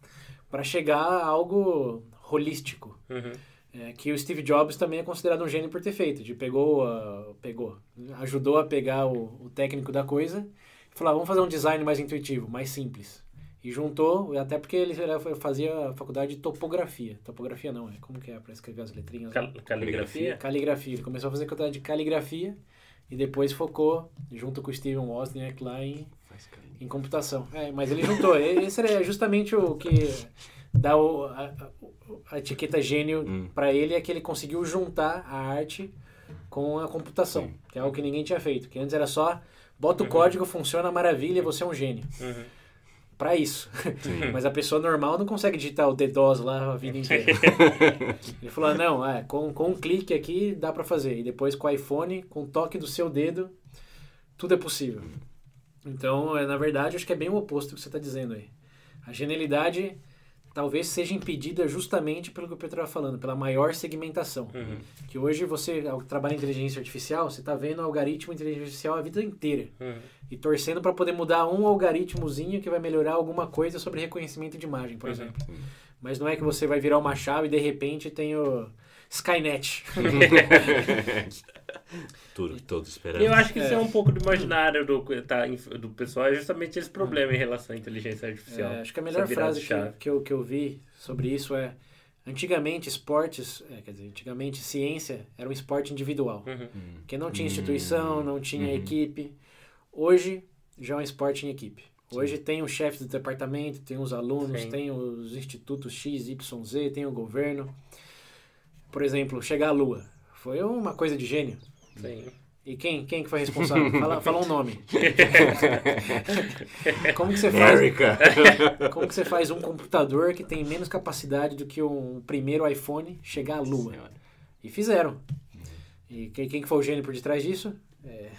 para chegar a algo holístico. Uhum. é, que o Steve Jobs também é considerado um gênio por ter feito. De pegou, uh, pegou, ajudou a pegar o, o técnico da coisa e falou: ah, vamos fazer um design mais intuitivo, mais simples. E juntou, até porque ele fazia faculdade de topografia. Topografia não, é como que é para escrever as letrinhas? Cal caligrafia? Caligrafia. Ele começou a fazer faculdade de caligrafia e depois focou, junto com o Steven Wozniak lá em, em computação. É, mas ele juntou. Esse era justamente o que dá o, a, a etiqueta gênio hum. para ele, é que ele conseguiu juntar a arte com a computação, Sim. que é algo que ninguém tinha feito. Que antes era só, bota o uhum. código, funciona maravilha, você é um gênio. Uhum. Para isso. *laughs* Mas a pessoa normal não consegue digitar o DDoS lá a vida inteira. *laughs* ele falou, não, é, com, com um clique aqui dá para fazer. E depois com o iPhone, com o toque do seu dedo, tudo é possível. Então, é, na verdade, acho que é bem o oposto do que você está dizendo aí. A genialidade talvez seja impedida justamente pelo que o Pedro estava falando, pela maior segmentação. Uhum. Que hoje você, ao trabalhar em inteligência artificial, você está vendo algoritmo de inteligência artificial a vida inteira. Uhum. E torcendo para poder mudar um algoritmozinho que vai melhorar alguma coisa sobre reconhecimento de imagem, por uhum. exemplo. Mas não é que você vai virar uma chave e de repente tem o Skynet. *laughs* *laughs* Tudo que todos esperamos. Eu acho que isso é. é um pouco do imaginário do, tá, do pessoal, é justamente esse problema em relação à inteligência artificial. É, acho que a melhor frase que, que, eu, que eu vi sobre isso é Antigamente, esportes, é, quer dizer, antigamente ciência era um esporte individual, uhum. que não tinha instituição, não tinha uhum. equipe. Hoje já é um esporte em equipe. Hoje Sim. tem o chefe do departamento, tem os alunos, Sim. tem os institutos X, Y, Z, tem o governo. Por exemplo, chegar à Lua. Foi uma coisa de gênio. Sim. E quem, quem que foi responsável? *laughs* Fala, fala um nome. *laughs* como que você faz? *laughs* Como que você faz um computador que tem menos capacidade do que um primeiro iPhone chegar à Lua? E fizeram. E quem, quem que foi o gênio por detrás disso? É.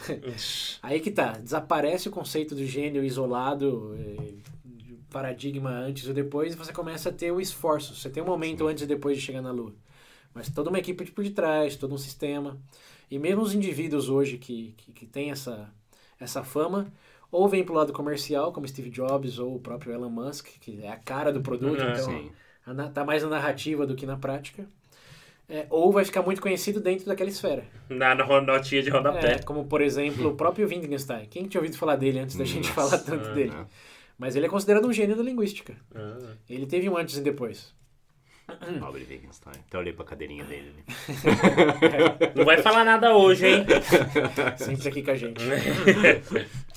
Aí que tá. Desaparece o conceito do gênio isolado, é, paradigma antes ou depois, e você começa a ter o esforço. Você tem um momento Sim. antes e depois de chegar na Lua. Mas toda uma equipe por detrás, todo um sistema. E mesmo os indivíduos hoje que, que, que têm essa, essa fama, ou vem para o lado comercial, como Steve Jobs ou o próprio Elon Musk, que é a cara do produto, então está mais na narrativa do que na prática. É, ou vai ficar muito conhecido dentro daquela esfera. Na, notinha de rodapé. É, como, por exemplo, o próprio Wittgenstein. Quem tinha ouvido falar dele antes da gente falar tanto dele? Mas ele é considerado um gênio da linguística. Ele teve um antes e depois. Pobre Wittgenstein. Até olhei pra cadeirinha dele. Né? Não vai falar nada hoje, hein? *laughs* Sempre aqui com a gente.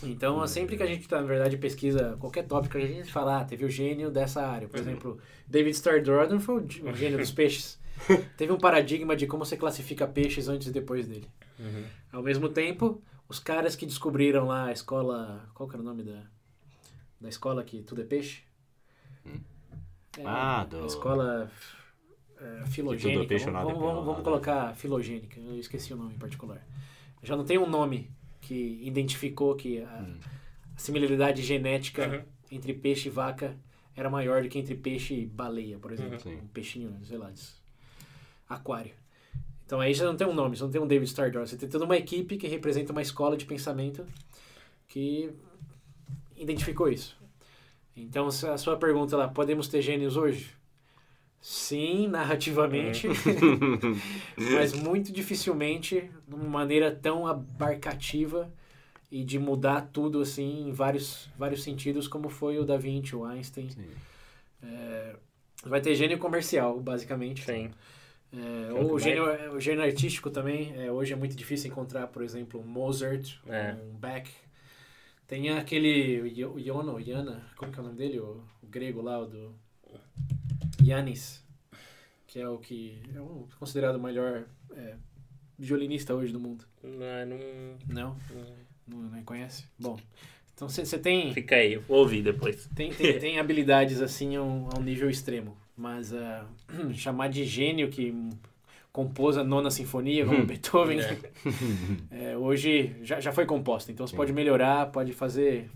Então, sempre que a gente, tá, na verdade, pesquisa qualquer tópico, a gente fala, ah, teve o gênio dessa área. Por exemplo, David Starr Jordan foi o gênio dos peixes. *laughs* Teve um paradigma de como você classifica peixes antes e depois dele. Uhum. Ao mesmo tempo, os caras que descobriram lá a escola... Qual que era o nome da, da escola que tudo é peixe? É, ah, do... A escola é, filogênica. Vamos, vamos, vamos, colocar filogênica. Eu esqueci o nome em particular. Já não tem um nome que identificou que a, hum. a similaridade genética uhum. entre peixe e vaca era maior do que entre peixe e baleia, por exemplo. Uhum. Um peixinho, sei lá, aquário. Então aí já não tem um nome, você não tem um David Starr Você tem toda uma equipe que representa uma escola de pensamento que identificou isso. Então, a sua pergunta lá, podemos ter gênios hoje? Sim, *laughs* narrativamente, é. *laughs* mas muito dificilmente de uma maneira tão abarcativa e de mudar tudo assim em vários, vários sentidos como foi o Da Vinci, o Einstein. É, vai ter gênio comercial, basicamente. Sim. É, ou o gênio, o gênio artístico também. É, hoje é muito difícil encontrar, por exemplo, um Mozart, é. um Beck, tem aquele Yono, Yana, como que é o nome dele? O, o grego lá, o do Yanis, que é o que é um, considerado o melhor é, violinista hoje do mundo. Não, não... Não? Não, não conhece? Bom, então você tem... Fica aí, vou ouvir depois. Tem, tem, tem habilidades assim a um, a um nível extremo, mas uh, *clears throat* chamar de gênio que compôs a nona sinfonia, como hum. Beethoven. É. *laughs* é, hoje já, já foi composta, então você pode melhorar, pode fazer.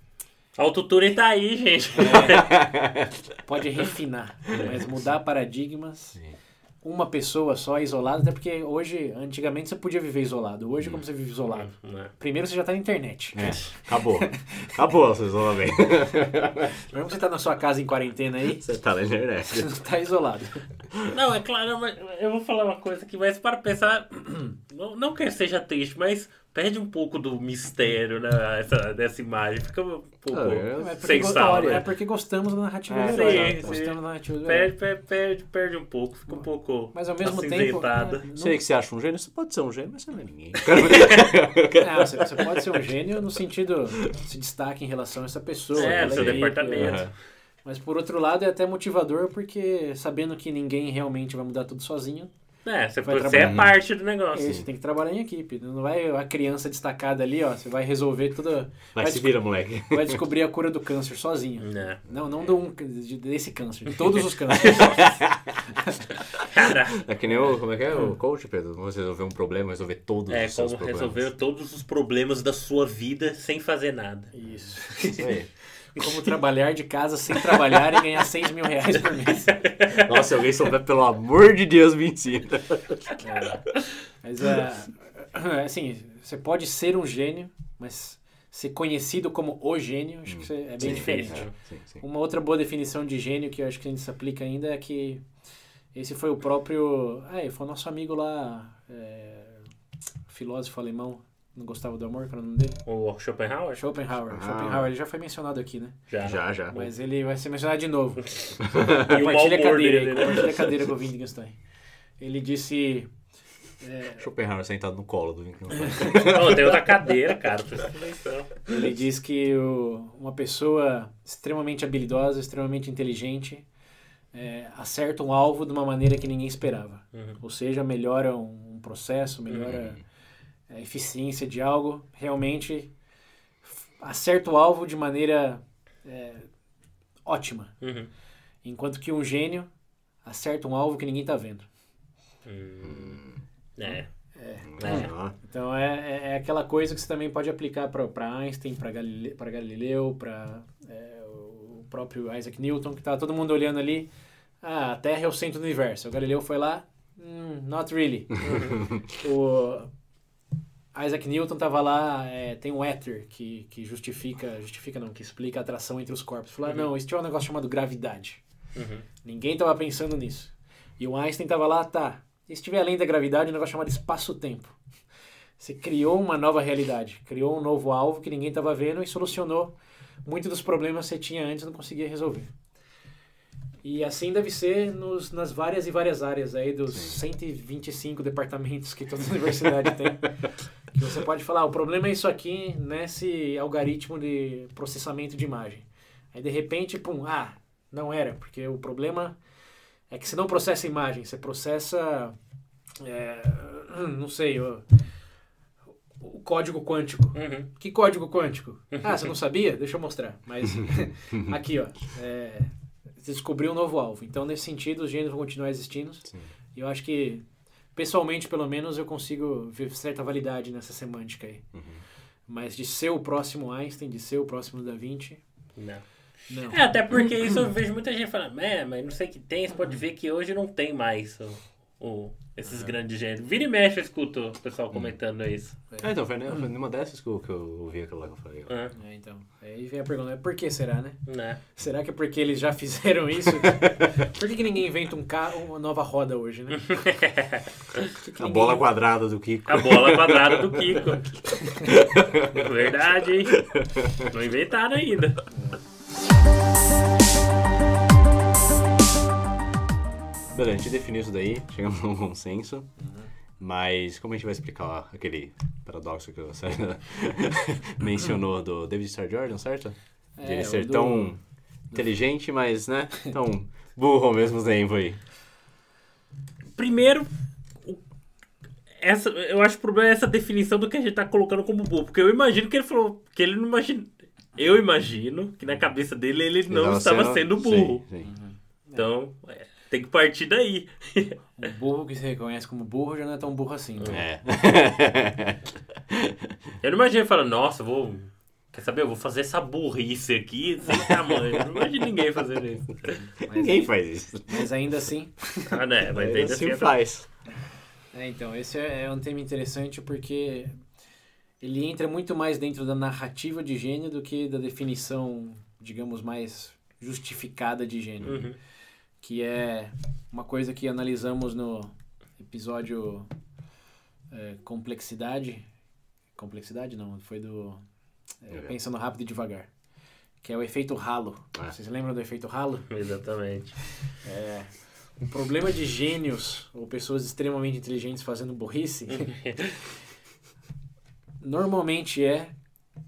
Autotune tá aí, gente. É, *laughs* pode refinar, mas mudar paradigmas. Sim. Uma pessoa só isolada, até porque hoje, antigamente você podia viver isolado. Hoje, como você vive isolado? É. Primeiro você já tá na internet. É, acabou. Acabou o seu isolamento. *laughs* Mesmo que você tá na sua casa em quarentena aí, Você tá na internet. você não tá isolado. Não, é claro, mas eu vou falar uma coisa aqui, mas para pensar, *clears throat* não, não que seja triste, mas perde um pouco do mistério né, essa, dessa imagem. Fica um pouco Ah, é. É porque, sem go- sal, né? é porque gostamos da narrativa É, do herói. sim, Gostamos da narrativa do herói. Perde, perde, perde, perde um pouco, fica um pouco Mas ao mesmo tempo. acinzentada. é, não- Sei que você acha um gênio, você pode ser um gênio, mas você não é ninguém. *laughs* Não, você, você pode ser um gênio no sentido se destaque em relação a essa pessoa. É, seu equipe, departamento. é. Mas por outro lado é até motivador porque sabendo que ninguém realmente vai mudar tudo sozinho, É, você, Vai você é parte do negócio. você tem que trabalhar em equipe. Não vai a criança destacada ali, ó, você vai resolver tudo. Vai se desco- vira, moleque. *laughs* vai descobrir a cura do câncer sozinho. É. Não, não do um, de- desse câncer, de todos os *laughs* cânceres. Cara, É que nem o. Como é que é o coach, Pedro? Você resolver um problema, resolver todos é os seus como problemas. resolver todos os problemas da sua vida sem fazer nada. Isso. Isso aí. *laughs* Como trabalhar de casa sem trabalhar e ganhar 6 mil reais por mês. Nossa, se alguém souber, pelo amor de Deus, me ensina. É. Mas é, assim, você pode ser um gênio, mas ser conhecido como o gênio, acho que é bem Sim, diferente. é, sim, sim. Uma outra boa definição de gênio que eu acho que a gente se aplica ainda é que esse foi o próprio. Ah, foi o nosso amigo lá, é, filósofo alemão, não gostava do amor, qual era o nome dele? O Schopenhauer? Schopenhauer. Ah. Schopenhauer, ele já foi mencionado aqui, né? Já. Já, já. Mas ele vai ser mencionado de novo. *laughs* E o mau Compartilha a cadeira, dele, né? compartilha a cadeira com o Wittgenstein. Ele disse. é, Schopenhauer sentado no colo do Wittgenstein. Não, *laughs* tem outra cadeira, cara. Ele diz que o- uma pessoa extremamente habilidosa, extremamente inteligente, é, acerta um alvo de uma maneira que ninguém esperava. Uhum. Ou seja, melhora um, um processo, melhora a eficiência de algo, realmente acerta o alvo de maneira é, ótima. Uhum. Enquanto que um gênio acerta um alvo que ninguém está vendo. É. Ah, Então é, é, é aquela coisa que você também pode aplicar para Einstein, para Galile, Galileu, para o próprio Isaac Newton, que tá todo mundo olhando ali. Ah, a Terra é o centro do universo. O Galileu foi lá, "Hmm, not really. *laughs* o Isaac Newton tava lá, é, tem um éter que, que justifica, justifica não, que explica a atração entre os corpos. Falou, ah, não, existe um negócio chamado gravidade. Uhum. Ninguém tava pensando nisso. E o Einstein tava lá, tá. E se tiver além da gravidade, um negócio chamado espaço-tempo. Você criou uma nova realidade, criou um novo alvo que ninguém estava vendo e solucionou muitos dos problemas que você tinha antes e não conseguia resolver. E assim deve ser nos, nas várias e várias áreas aí dos 125 departamentos que toda *laughs* universidade tem. Que você pode falar, "Ah, o problema é isso aqui nesse algoritmo de processamento de imagem. Aí de repente, pum, ah, não era, porque o problema é que você não processa imagem, você processa, é, *clears throat* não sei, o, o código quântico. Uhum. Que código quântico? *laughs* Ah, você não sabia? Deixa eu mostrar. Mas *laughs* aqui, ó, é, descobriu um novo alvo. Então, nesse sentido, os gêneros vão continuar existindo. E eu acho que, pessoalmente, pelo menos, eu consigo ver certa validade nessa semântica aí. Mas de ser o próximo Einstein, de ser o próximo Da Vinci, Não. não. É, até porque isso eu vejo muita gente falando, é, mas não sei o que tem, você pode ver que hoje não tem mais o, o- esses grandes gêneros. Vira e mexe, eu escuto o pessoal comentando isso. Ah, então, foi, ne- foi numa dessas que eu, que eu ouvi aquela lá que eu falei. Ah, É, então, aí vem a pergunta, é por que será, né? né? Será que é porque eles já *laughs* fizeram isso? *laughs* por que, que ninguém inventa um carro, uma nova roda hoje, né? *laughs* Que que A bola quadrada do Kiko. A bola quadrada do Kiko. Verdade, hein? Não inventaram ainda. Beleza, a gente definiu isso daí, chegamos a um consenso. Mas como a gente vai explicar aquele paradoxo que você *laughs* mencionou do David Starr Jordan, certo? De É, ele o ser do- tão inteligente, mas, né, *laughs* tão burro ao mesmo tempo aí. Primeiro, essa, eu acho que o problema é essa definição do que a gente tá colocando como burro. Porque eu imagino que ele falou que ele não imagina. Eu imagino que na cabeça dele ele não Ele estava sendo, burro. Sim, sim. Então, é, tem que partir daí. O burro que se reconhece como burro já não é tão burro assim. né? É. Eu não imagino ele falando, nossa, vou Quer saber? Eu vou fazer essa burrice aqui sem tamanho. Não vejo ninguém fazendo isso. Mas ninguém faz isso. Mas ainda assim. Ah, né? Mas ainda, ainda assim, assim faz. É, então, esse é, é um tema interessante porque ele entra muito mais dentro da narrativa de gênio do que da definição, digamos, mais justificada de gênio. Uhum. Que é uma coisa que analisamos no episódio é, Complexidade. Complexidade não, foi do é, Pensando Rápido e Devagar. Que é o efeito ralo. Ah. Vocês lembram do efeito ralo? *laughs* Exatamente. É, o problema de gênios ou pessoas extremamente inteligentes fazendo burrice *laughs* normalmente é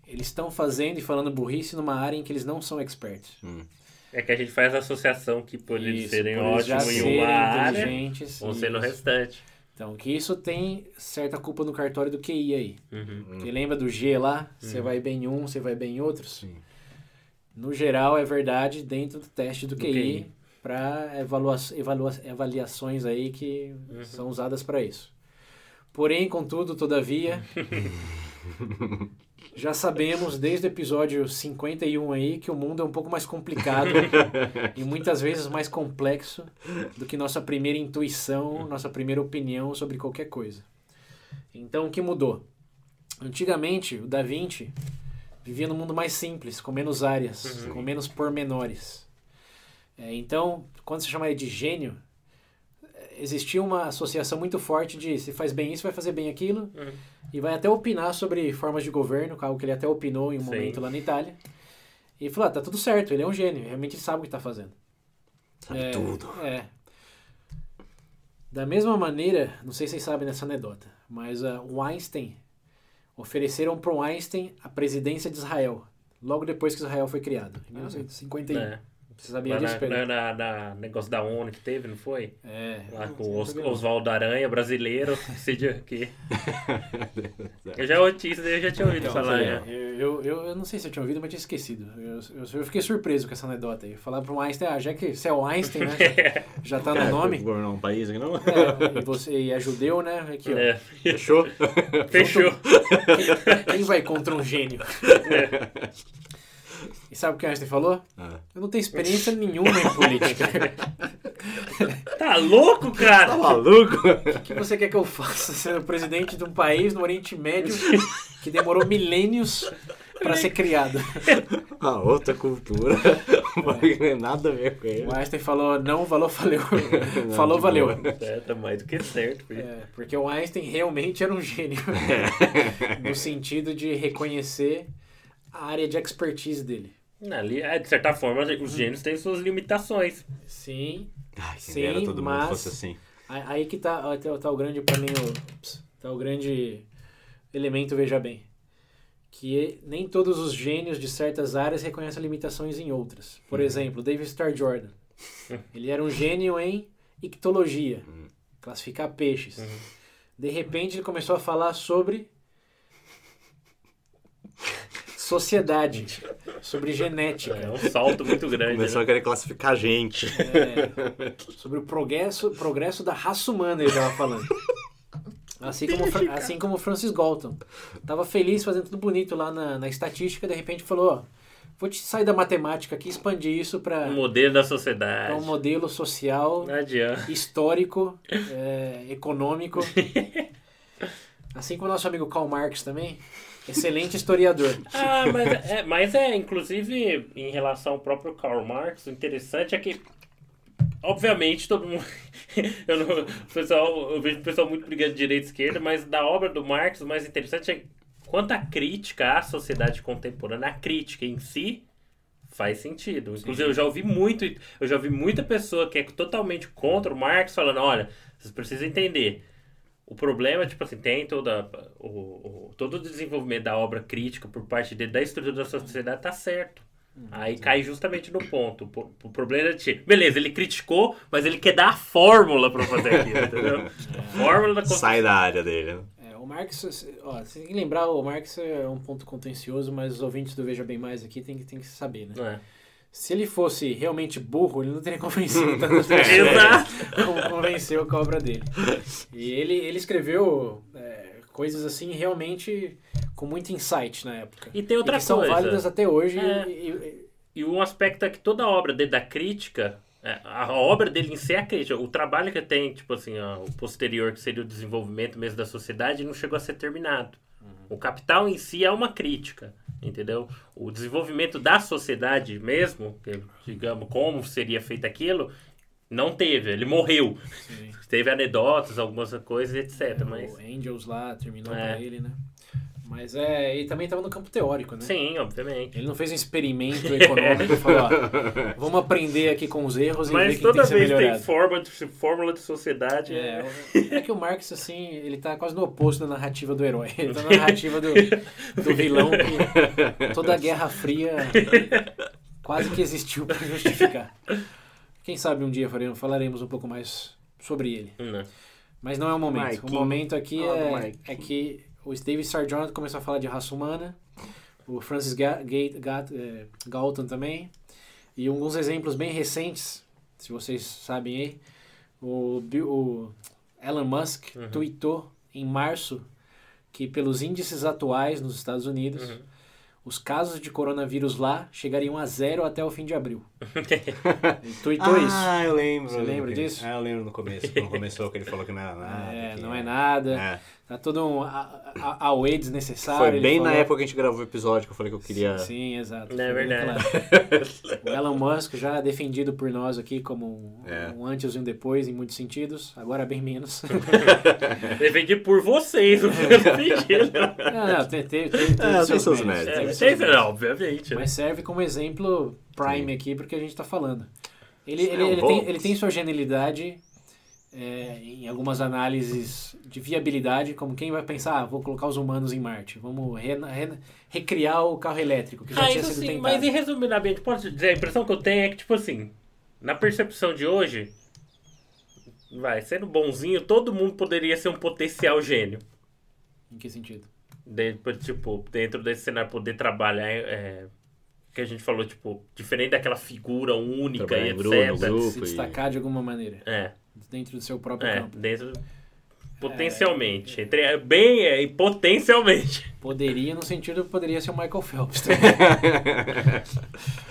eles estão fazendo e falando burrice numa área em que eles não são experts. Hum. É que a gente faz a associação que por eles serem ótimos em uma área, vão ser no restante. Então, que isso tem certa culpa no cartório do QI aí. Uhum. Porque lembra do G lá? Você uhum. vai bem em um, você vai bem em outros? Sim. No geral, é verdade dentro do teste do, do QI, QI. para evalua evalua avaliações aí que uhum. são usadas para isso. Porém, contudo, todavia, *laughs* já sabemos desde o episódio 51 aí que o mundo é um pouco mais complicado *laughs* e muitas vezes mais complexo do que nossa primeira intuição, nossa primeira opinião sobre qualquer coisa. Então, o que mudou? Antigamente, o Da Vinci vivia num mundo mais simples, com menos áreas, uhum. com menos pormenores. É, então, quando se chama de gênio, existia uma associação muito forte de se faz bem isso, vai fazer bem aquilo. Uhum. E vai até opinar sobre formas de governo, algo que ele até opinou em um Sim. momento lá na Itália. E falou: ah, tá tudo certo, ele é um gênio, realmente sabe o que tá fazendo. Sabe é, tudo. É. Da mesma maneira, não sei se vocês sabem dessa anedota, mas uh, o Einstein ofereceram para o Einstein a presidência de Israel, logo depois que Israel foi criado, em 1951. É. Você sabia disso, Pedro? Na, na, na, negócio da ONU que teve, não foi? É. Lá com o Os, Oswaldo Aranha, brasileiro, *laughs* esse aqui. *laughs* eu já ouvi eu já tinha ouvido então, falar. É, eu, eu, eu, não sei se eu tinha ouvido, mas tinha esquecido. Eu, eu, eu fiquei surpreso com essa anedota aí. Falar para um Einstein, ah, já que você é o Einstein, né? *laughs* Já, tá no é, nome. Governar um país aqui, não? É, e você e é judeu, né? Aqui, ó. É. Fechou? Fechou. Quem, quem vai contra um gênio? É. E sabe o que o Einstein falou? Ah. Eu não tenho experiência nenhuma em política. *laughs* tá louco, cara? Tá maluco? O que você quer que eu faça sendo presidente de um país no Oriente Médio que demorou milênios para ser criado? A outra cultura. Não tem nada a ver com ele. O Einstein falou, não, valeu, valeu. falou, valeu. É, tá mais do que certo. É, porque o Einstein realmente era um gênio. no sentido de reconhecer a área de expertise dele. Ali, é, de certa forma, os gênios têm suas limitações. Sim. Ai, sim, todo mas mundo fosse assim. Aí que tá, tá, tá o grande, pra mim, o, tá o grande elemento, veja bem. Que nem todos os gênios de certas áreas reconhecem limitações em outras. Por uhum. exemplo, David Starr Jordan. *laughs* Ele era um gênio em ictologia, uhum. classificar peixes. Uhum. De repente ele começou a falar sobre sociedade, *laughs* sobre genética. É um salto muito grande. Começou né? a querer classificar a gente. É, sobre o progresso, progresso da raça humana, ele estava falando. Assim como, assim como Francis Galton. Tava feliz fazendo tudo bonito lá na, na estatística, de repente falou, ó, vou te sair da matemática aqui e expandir isso para... Um modelo da sociedade. Pra um modelo social, histórico, é, econômico. assim como o nosso amigo Karl Marx também. Excelente historiador. *laughs* ah, mas é, mas é, inclusive, em relação ao próprio Karl Marx, o interessante é que, obviamente, todo mundo. *laughs* eu, não, o pessoal, eu vejo o pessoal muito brigando de direita e esquerda, mas da obra do Marx, o mais interessante é quanto a crítica à sociedade contemporânea, a crítica em si, faz sentido. Inclusive, Sim. eu já ouvi muito, eu já ouvi muita pessoa que é totalmente contra o Marx falando, olha, vocês precisam entender o problema, tipo assim, tem toda, o, o, todo o desenvolvimento da obra crítica por parte dele, da estrutura da sociedade, tá certo. Uhum, Aí cai justamente no ponto. O, o problema é de. Beleza, ele criticou, mas ele quer dar a fórmula para fazer aquilo, *laughs* entendeu? É. Fórmula da Sai da área dele. É, o Marx, ó, você tem que lembrar, o Marx é um ponto contencioso, mas os ouvintes do Veja Bem Mais aqui tem, tem que saber, né? É. Se ele fosse realmente burro, ele não teria *laughs* convencido *laughs* tantas pessoas como convenceu com a obra dele. E ele, ele escreveu é, coisas assim realmente com muito insight na época. E tem outra e que coisa. são válidas até hoje. É. E, e, e, um aspecto é que toda obra dele da crítica, é, a obra dele em si é a crítica. O trabalho que tem, tipo assim, ó, o posterior, que seria o desenvolvimento mesmo da sociedade, não chegou a ser terminado. Uhum. O Capital em si é uma crítica, entendeu? O desenvolvimento da sociedade mesmo, digamos, como seria feito aquilo, não teve, ele morreu. Sim. *laughs* Teve anedotas, algumas coisas, etc. É, mas... O Angels lá terminou é. pra ele, né? Mas é, ele também estava no campo teórico, né? Sim, obviamente. Ele não fez um experimento econômico e falou, ó, *laughs* vamos aprender aqui com os erros Mas e ver toda tem vez tem fórmula de, fórmula de sociedade. É, é, é que o Marx, assim, ele tá quase no oposto da narrativa do herói. Ele tá na *laughs* narrativa do, do vilão que toda a Guerra Fria quase que existiu para justificar. Quem sabe um dia falaremos um pouco mais sobre ele. Não. Mas não é o momento. Mike. O momento aqui é, é que o Steve Sargent começou a falar de raça humana, o Francis Ga Ga é, Galton também, e alguns exemplos bem recentes, se vocês sabem aí, o, o Elon Musk uhum. tweetou em março que pelos índices atuais nos Estados Unidos, uhum os casos de coronavírus lá chegariam a zero até o fim de abril. *laughs* ele tweetou ah, isso. Ah, eu lembro. Você lembra disso? Ah, eu lembro no começo, quando começou que ele falou que não era nada. É, não é nada. É. Tá todo um away desnecessário. Foi bem na época que a gente gravou o episódio que eu falei que eu queria... Sim, sim exato. É verdade. *laughs* o Elon Musk já defendido por nós aqui como um, é. um antes e um depois em muitos sentidos, agora bem menos. *laughs* defendido por vocês, não foi defendido. Não, não, tem, tem, tem, tem, é, seus méritos. É, tem, não, obviamente. Né? Mas serve como exemplo prime sim. aqui porque a gente está falando. Ele, ele, ele, tem, ele tem sua genialidade é, em algumas análises de viabilidade, como quem vai pensar, ah, vou colocar os humanos em Marte, vamos re, re, recriar o carro elétrico, que já ah, tinha sido sim, tentado. Mas, em resumidamente, posso dizer, a impressão que eu tenho é que, tipo assim, na percepção de hoje, vai, sendo bonzinho, todo mundo poderia ser um potencial gênio. Em que sentido? Dentro, tipo, dentro desse cenário, poder trabalhar, é, que a gente falou, tipo, diferente daquela figura única Trabalhar e etc. Grupo, grupo, Se destacar e... de alguma maneira. É dentro do seu próprio é, campo. Dentro potencialmente, é, entre bem é, e potencialmente. *laughs* Poderia no sentido que poderia ser o Michael Phelps. *laughs* *laughs*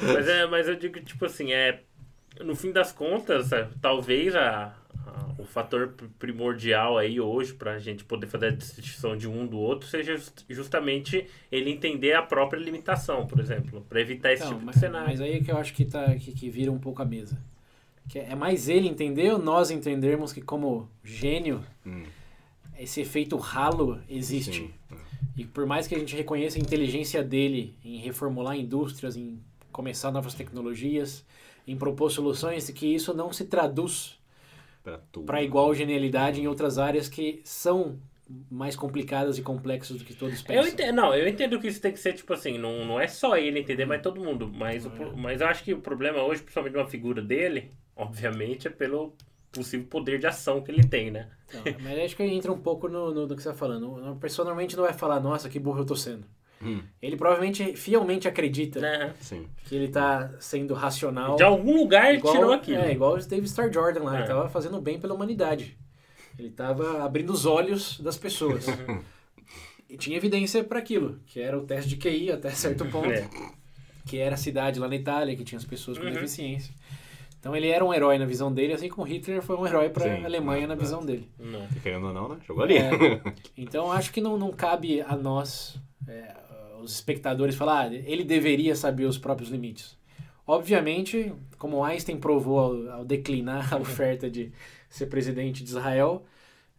mas é, mas eu digo tipo assim, é no fim das contas, é, talvez a, a, o fator primordial aí hoje para a gente poder fazer a distinção de um do outro seja justamente ele entender a própria limitação, por exemplo, para evitar esse então, tipo mas, de cenário. Mas aí é que eu acho que tá que, que vira um pouco a mesa que é mais ele entender ou nós entendermos que como gênio hum. esse efeito ralo existe. Sim. É. E por mais que a gente reconheça a inteligência dele em reformular indústrias, em começar novas tecnologias, em propor soluções, que isso não se traduz para igual genialidade em outras áreas que são mais complicadas e complexas do que todos pensam. Eu entendo, não, eu entendo que isso tem que ser, tipo assim, não, não é só ele entender, mas todo mundo. Mas, o, é. mas eu acho que o problema hoje, principalmente uma figura dele, obviamente, é pelo possível poder de ação que ele tem, né? Não, mas acho que entra um pouco no, no, no que você está falando. A pessoa normalmente não vai falar, nossa, que burro eu tô sendo. Hum. Ele provavelmente fielmente acredita é. que ele está sendo racional. De algum lugar igual, tirou aquilo. É, igual o Dave Star Jordan lá. É. Ele estava fazendo bem pela humanidade. Ele estava abrindo os olhos das pessoas. *laughs* E tinha evidência para aquilo, que era o teste de QI até certo *laughs* ponto. É. Que era a cidade lá na Itália, que tinha as pessoas com uhum. deficiência. Então ele era um herói na visão dele, assim como Hitler foi um herói para a Alemanha na visão dele. Não. Querendo ou não, né? Jogou ali. É. *laughs* Então acho que não, não cabe a nós, é, os espectadores, falar, ah, ele deveria saber os próprios limites. Obviamente, como Einstein provou ao, ao declinar a *laughs* oferta de ser presidente de Israel,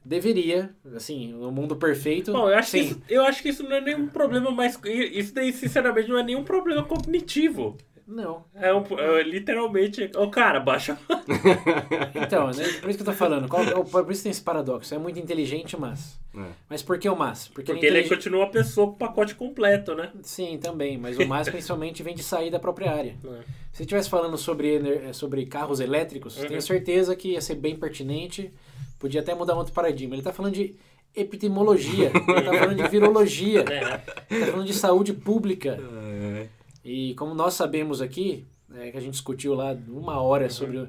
deveria, assim, no mundo perfeito. Bom, eu acho, sim. Que isso, eu acho que isso não é nenhum problema mais. Isso daí, sinceramente, não é nenhum problema cognitivo. Não. É, um, é literalmente. Ô, oh, cara, baixa. *laughs* então, né, por isso que eu tô falando. Qual, é por isso tem esse paradoxo. É muito inteligente, mas. É. Mas por que o mas? Porque, Porque ele, é inteligente... continua uma pessoa com o pacote completo, né? Sim, também. Mas o mas principalmente vem de sair da própria área. É. Se estivesse falando sobre, sobre carros elétricos, uhum. tenho certeza que ia ser bem pertinente. Podia até mudar um outro paradigma. Ele tá falando de epitemologia, ele tá falando de virologia, *laughs* é. ele tá falando de saúde pública. É. E como nós sabemos aqui, é, que a gente discutiu lá uma hora sobre.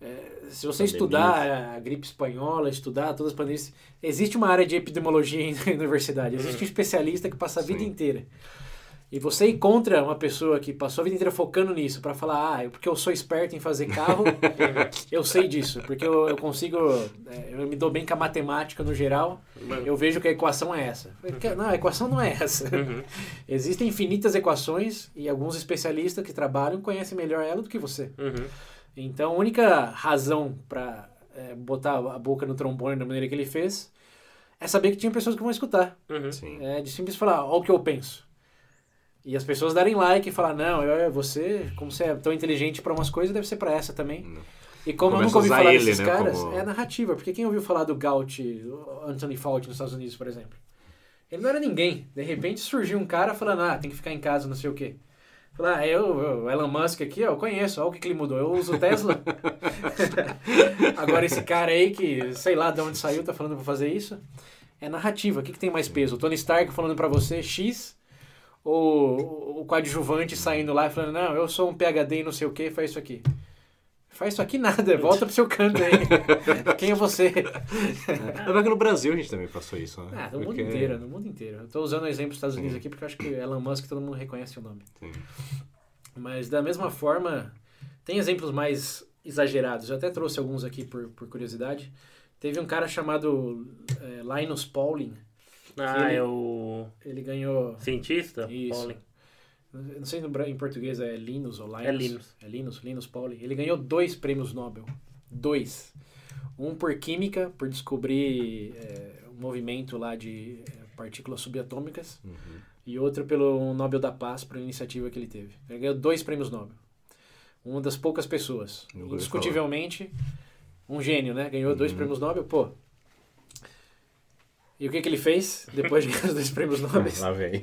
É, se você estudar a gripe espanhola, estudar todas as pandemias, existe uma área de epidemiologia na *laughs* universidade. Existe um especialista que passa a vida Sim. inteira. E você encontra uma pessoa que passou a vida inteira focando nisso para falar, ah, porque eu sou esperto em fazer carro, *laughs* eu sei disso, porque eu, eu consigo, é, eu me dou bem com a matemática no geral, eu vejo que a equação é essa. Não, a equação não é essa. Uhum. *laughs* Existem infinitas equações e alguns especialistas que trabalham conhecem melhor ela do que você. Uhum. Então, a única razão para é, botar a boca no trombone da maneira que ele fez é saber que tinha pessoas que vão escutar. Uhum. É de simples falar, olha o que eu penso. E as pessoas darem like e falar, não, eu, você, como você é tão inteligente para umas coisas, deve ser para essa também. Não. E como Começa eu nunca ouvi falar ele, desses né, caras, como... é narrativa. Porque quem ouviu falar do Gaut, Anthony Fauci nos Estados Unidos, por exemplo? Ele não era ninguém. De repente surgiu um cara falando, ah, tem que ficar em casa, não sei o quê. Falar, ah, eu, o Elon Musk aqui, eu conheço, olha o que, que ele mudou. Eu uso o Tesla. *laughs* Agora esse cara aí que, sei lá de onde saiu, tá falando pra fazer isso. É narrativa. O que, que tem mais peso? O Tony Stark falando para você X o, o coadjuvante saindo lá e falando, não, eu sou um PHD e não sei o que, faz isso aqui. Faz isso aqui nada, *laughs* volta pro seu canto aí. Quem é você? É que no Brasil a gente também passou isso, né? Ah, no porque... mundo inteiro, no mundo inteiro. Eu tô usando o exemplo dos Estados Unidos aqui porque eu acho que Elon Musk todo mundo reconhece o nome. Sim. Mas da mesma forma, tem exemplos mais exagerados. Eu até trouxe alguns aqui por, por curiosidade. Teve um cara chamado é, Linus Pauling, ah, ele, é o. Ele ganhou. Cientista? Isso. Pauling. Não sei em português é Linus ou Linus. É Linus. É Linus, Linus Pauling. Ele ganhou dois prêmios Nobel. Dois. Um por química, por descobrir é, um movimento lá de é, partículas subatômicas. Uhum. E outro pelo Nobel da Paz, por iniciativa que ele teve. Ele ganhou dois prêmios Nobel. Uma das poucas pessoas. Indiscutivelmente, um gênio, né? Ganhou uhum. dois prêmios Nobel. Pô, e o que, que ele fez depois de ganhar os dois prêmios Nobel? *laughs* Lá vem.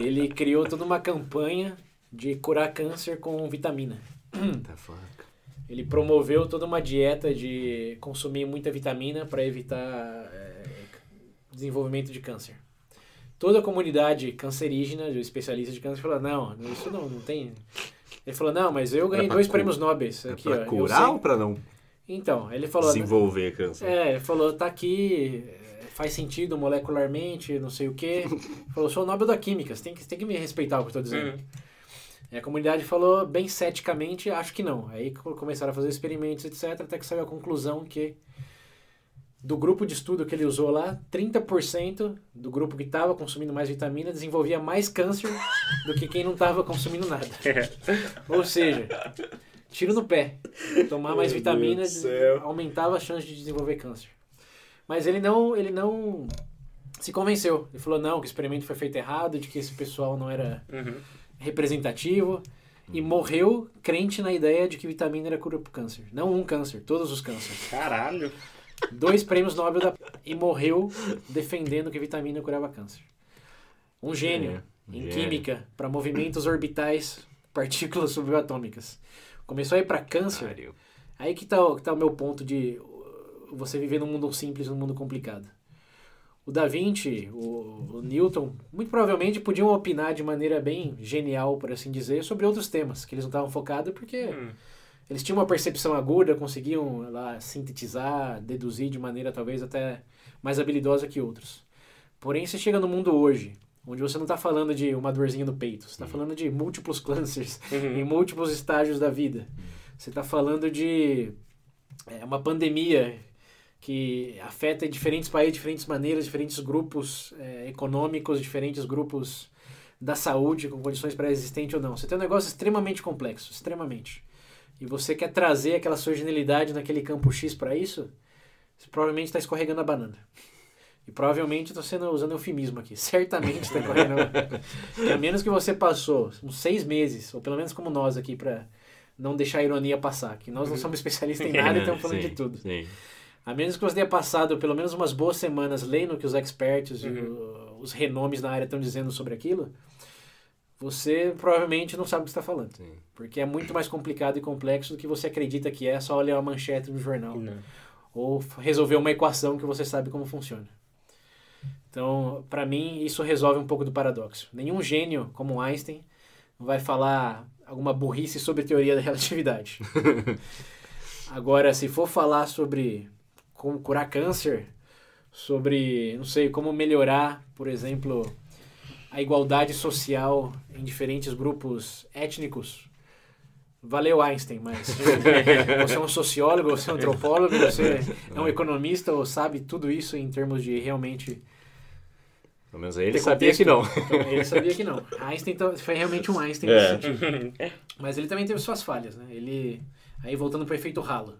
ele criou toda uma campanha de curar câncer com vitamina. The fuck? Ele promoveu toda uma dieta de consumir muita vitamina para evitar é, desenvolvimento de câncer. Toda a comunidade cancerígena, de especialistas de câncer, falou: não, isso não, não tem. Ele falou: não, mas eu ganhei dois prêmios Nobel. Aqui, é pra curar ou para não então, ele falou. Desenvolver câncer. É, ele falou, tá aqui, faz sentido molecularmente, não sei o quê. *laughs* falou, sou Nobel da Química, você tem que, tem que me respeitar o que eu tô dizendo. Uhum. E a comunidade falou, bem ceticamente, acho que não. Aí começaram a fazer experimentos, etc., até que saiu a conclusão que do grupo de estudo que ele usou lá, 30% do grupo que estava consumindo mais vitamina desenvolvia mais câncer do que quem não estava consumindo nada. *laughs* É. Ou seja, tiro no pé. Tomar mais *laughs* vitaminas aumentava a chance de desenvolver câncer. Mas ele não, ele não se convenceu. Ele falou não, que o experimento foi feito errado, de que esse pessoal não era uhum. representativo. E morreu crente na ideia de que vitamina era cura pro câncer. Não um câncer, todos os cânceres. Caralho! Dois prêmios Nobel da... e morreu defendendo que vitamina curava câncer. Um gênio é, em gênio. química para movimentos orbitais, *laughs* partículas subatômicas. Começou a ir para câncer. Aí que tá, que tá o meu ponto de você viver num mundo simples, num mundo complicado. O Da Vinci, o, o, Newton, muito provavelmente podiam opinar de maneira bem genial, por assim dizer, sobre outros temas que eles não estavam focados, porque hum. eles tinham uma percepção aguda, conseguiam lá sintetizar, deduzir de maneira talvez até mais habilidosa que outros. Porém, você chega no mundo hoje, onde você não está falando de uma dorzinha no peito, você está uhum. falando de múltiplos *laughs* cânceres uhum. em múltiplos estágios da vida. Você está falando de é, uma pandemia que afeta diferentes países, diferentes maneiras, diferentes grupos é, econômicos, diferentes grupos da saúde com condições pré-existentes ou não. Você tem um negócio extremamente complexo, extremamente. E você quer trazer aquela sua genialidade naquele campo X para isso, você provavelmente está escorregando a banana. E provavelmente estou sendo usando eufemismo aqui. *laughs* Certamente está correndo. a menos que você passou uns seis meses, ou pelo menos como nós aqui, para não deixar a ironia passar. Que nós não somos especialistas em nada e *laughs* estamos falando sim, de tudo. Sim. A menos que você tenha passado pelo menos umas boas semanas lendo o que os experts uhum. e o, os renomes na área estão dizendo sobre aquilo, você provavelmente não sabe o que está falando. Sim. Porque é muito mais complicado e complexo do que você acredita que é só ler uma manchete no jornal. Não. Ou resolver uma equação que você sabe como funciona. Então, para mim, isso resolve um pouco do paradoxo. Nenhum gênio como Einstein vai falar alguma burrice sobre teoria da relatividade. *laughs* Agora, se for falar sobre como curar câncer, sobre, não sei, como melhorar, por exemplo, a igualdade social em diferentes grupos étnicos, valeu Einstein, mas *laughs* você é um sociólogo, você é um antropólogo, você é um economista ou sabe tudo isso em termos de realmente pelo menos ele sabia que não. Então, ele sabia que não. Einstein foi realmente um Einstein é. *laughs* Mas ele também teve suas falhas, né? Ele, aí voltando para o efeito ralo.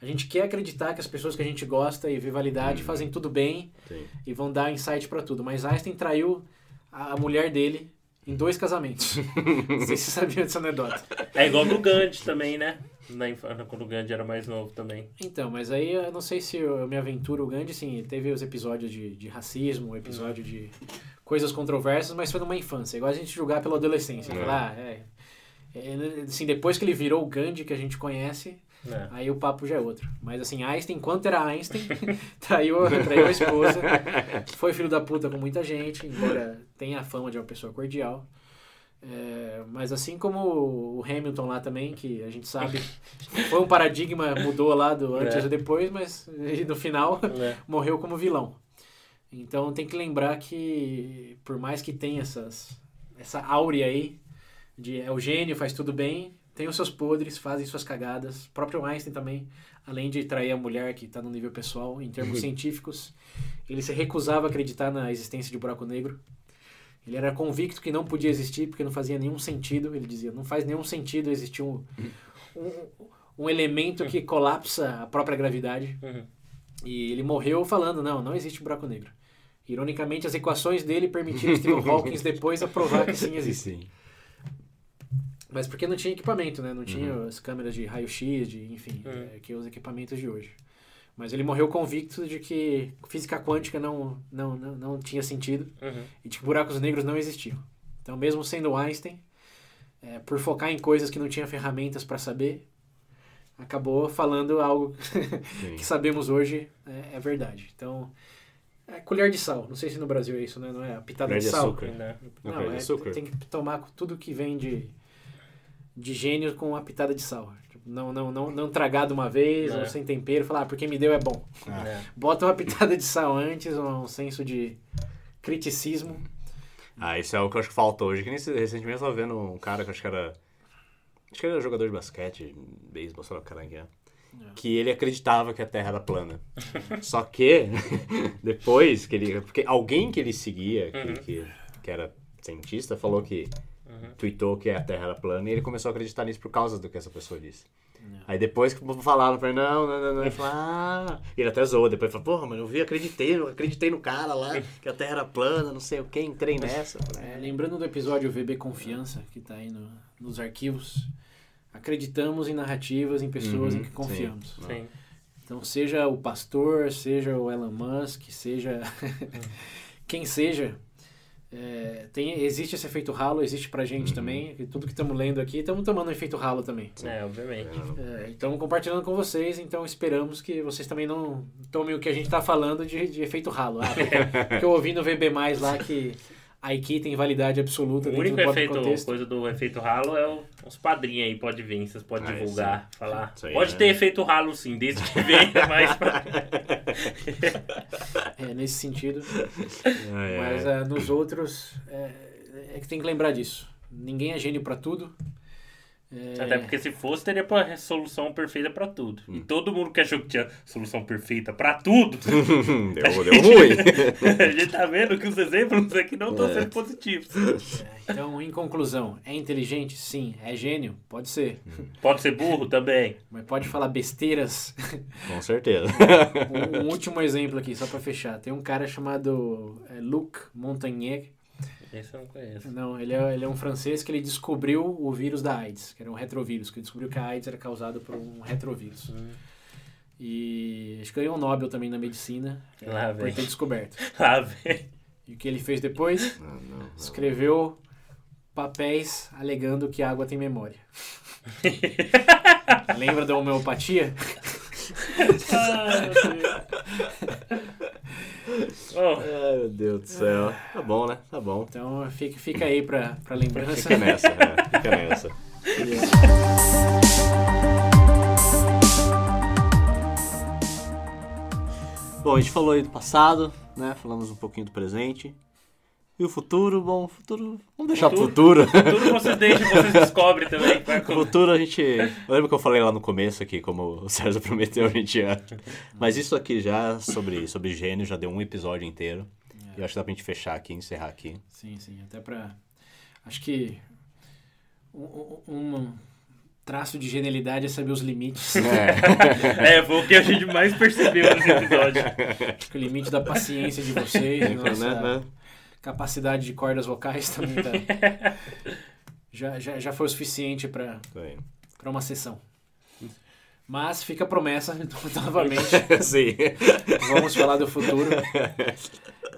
A gente quer acreditar que as pessoas que a gente gosta e vê validade hum. fazem tudo bem Sim. e vão dar insight para tudo. Mas Einstein traiu a mulher dele em dois casamentos. *laughs* não sei se você sabia dessa anedota. É igual no Gandhi também, né? Na infância, quando o Gandhi era mais novo também. Então, mas aí eu não sei se eu me aventuro. O Gandhi, sim, teve os episódios de, de racismo, episódio hum. de coisas controversas, mas foi numa infância. Igual a gente julgar pela adolescência. É. Falar, ah, é, é, assim, depois que ele virou o Gandhi que a gente conhece, é. Aí o papo já é outro. Mas assim, Einstein, enquanto era Einstein, *laughs* traiu, traiu a esposa, foi filho da puta com muita gente, embora tenha a fama de uma pessoa cordial. É, mas assim como o Hamilton lá também, que a gente sabe, foi um paradigma, mudou lá do antes é. e depois, mas *laughs* no final é. *laughs* morreu como vilão. Então tem que lembrar que, por mais que tenha essas, essa áurea aí, de é o gênio, faz tudo bem, tem os seus podres, fazem suas cagadas. O próprio Einstein também, além de trair a mulher que está no nível pessoal, em termos *laughs* científicos, ele se recusava a acreditar na existência de buraco negro. Ele era convicto que não podia existir porque não fazia nenhum sentido. Ele dizia, não faz nenhum sentido existir um, um, um elemento que colapsa a própria gravidade. Uhum. E ele morreu falando, não, não existe buraco negro. Ironicamente, as equações dele permitiram Stephen *laughs* Hawking depois a provar que sim existe. Sim. Mas porque não tinha equipamento, né? Não tinha uhum. as câmeras de raio-x, de, enfim, uhum. é, que os equipamentos de hoje. Mas ele morreu convicto de que física quântica não, não, não, não tinha sentido uhum. e de que buracos negros não existiam. Então, mesmo sendo Einstein, é, por focar em coisas que não tinha ferramentas para saber, acabou falando algo *laughs* que sabemos hoje é, é, verdade. Então, é colher de sal. Não sei se no Brasil é isso, né? Não é a pitada colher de, de sal. Açúcar. Né? Não, não é, açúcar. tem que tomar tudo que vem de de gênio com uma pitada de sal. Não, não, não, não tragado uma vez, é. ou sem tempero, falar, ah, porque me deu é bom. É. *laughs* Bota uma pitada de sal antes, um senso de criticismo. Ah, isso é o que eu acho que falta hoje. Que nem recentemente eu tava vendo um cara que eu acho que era. Acho que era jogador de basquete, beisebol, sei lá o cara que é. Que ele acreditava que a Terra era plana. *laughs* Só que, *laughs* depois que ele. Porque alguém que ele seguia, que, uhum. que, que era cientista, falou que uhum. tweetou que a Terra era plana e ele começou a acreditar nisso por causa do que essa pessoa disse. Não. Aí depois que falaram pra ele, não, não, não, não, ele falou, ah. Ele até zoou, depois falou, porra, mas eu vi, acreditei, eu acreditei no cara lá, que a Terra era plana, não sei o que, entrei nessa. É, lembrando do episódio VB Confiança, que tá aí no, nos arquivos, acreditamos em narrativas, em pessoas uhum, em que confiamos. Sim. sim. Então, seja o pastor, seja o Elon Musk, seja *laughs* quem seja, é, tem, existe esse efeito ralo, existe pra gente uhum. também. E tudo que estamos lendo aqui, estamos tomando um efeito ralo também. É, obviamente. É, então, compartilhando com vocês, então esperamos que vocês também não tomem o que a gente está falando de, de efeito ralo. Ah, *laughs* porque, porque eu ouvi no VB Mais lá que a IKEA tem validade absoluta. O único efeito, contexto. coisa do efeito ralo é o, os padrinhos aí, pode vir, vocês podem ah, divulgar, sim. falar. Pode é. ter efeito ralo sim, desde que venha *laughs* mais pra... é, nesse sentido. Mas uh, nos outros, é, é que tem que lembrar disso. Ninguém é gênio para tudo. É... Até porque se fosse, teria a solução perfeita para tudo. Hum. E todo mundo que achou que tinha solução perfeita para tudo. *laughs* deu, *laughs* deu ruim. a gente tá vendo que os exemplos aqui não estão é. sendo positivos. É, então, em conclusão, é inteligente? Sim. É gênio? Pode ser. Pode ser burro também. Mas pode falar besteiras. Com certeza. um, um último exemplo aqui, só para fechar. Tem um cara chamado é, Luc Montagnier esse eu não conheço. Não, ele é, ele é um francês que ele descobriu o vírus da AIDS, que era um retrovírus, que ele descobriu que a AIDS era causada por um retrovírus. Hum. E acho que ganhou um Nobel também na medicina Lá por ter descoberto. *laughs* Lá vem. E o que ele fez depois? Não, não, não. Escreveu papéis alegando que a água tem memória. *laughs* Lembra da homeopatia? ah, meu Deus. *laughs* Oh. Ai, meu Deus do céu. Tá bom, né? Tá bom. Então fica, fica aí pra, pra lembrança. Fica nessa, né? Fica nessa. *laughs* Bom, a gente falou aí do passado, né? Falamos um pouquinho do presente. E o futuro, bom, o futuro. Vamos deixar futuro, pro futuro. *laughs* futuro vocês deixam, vocês descobrem também. *laughs* O futuro a gente. Eu lembro que eu falei lá no começo aqui, como o *laughs* César prometeu, a gente ia. Mas isso aqui já sobre, sobre gênio já deu um episódio inteiro. É. E eu acho que dá pra gente fechar aqui, encerrar aqui. Sim, sim. Até pra. Acho que. Um, um traço de genialidade é saber os limites. É. é, foi o que a gente mais percebeu nesse episódio. Acho que o limite da paciência de vocês, nossa, né, né? Capacidade de cordas vocais *laughs* também tá, já, já, já foi o suficiente para uma sessão. Mas fica a promessa, *laughs* então, novamente. *laughs* Sim. Vamos falar do futuro.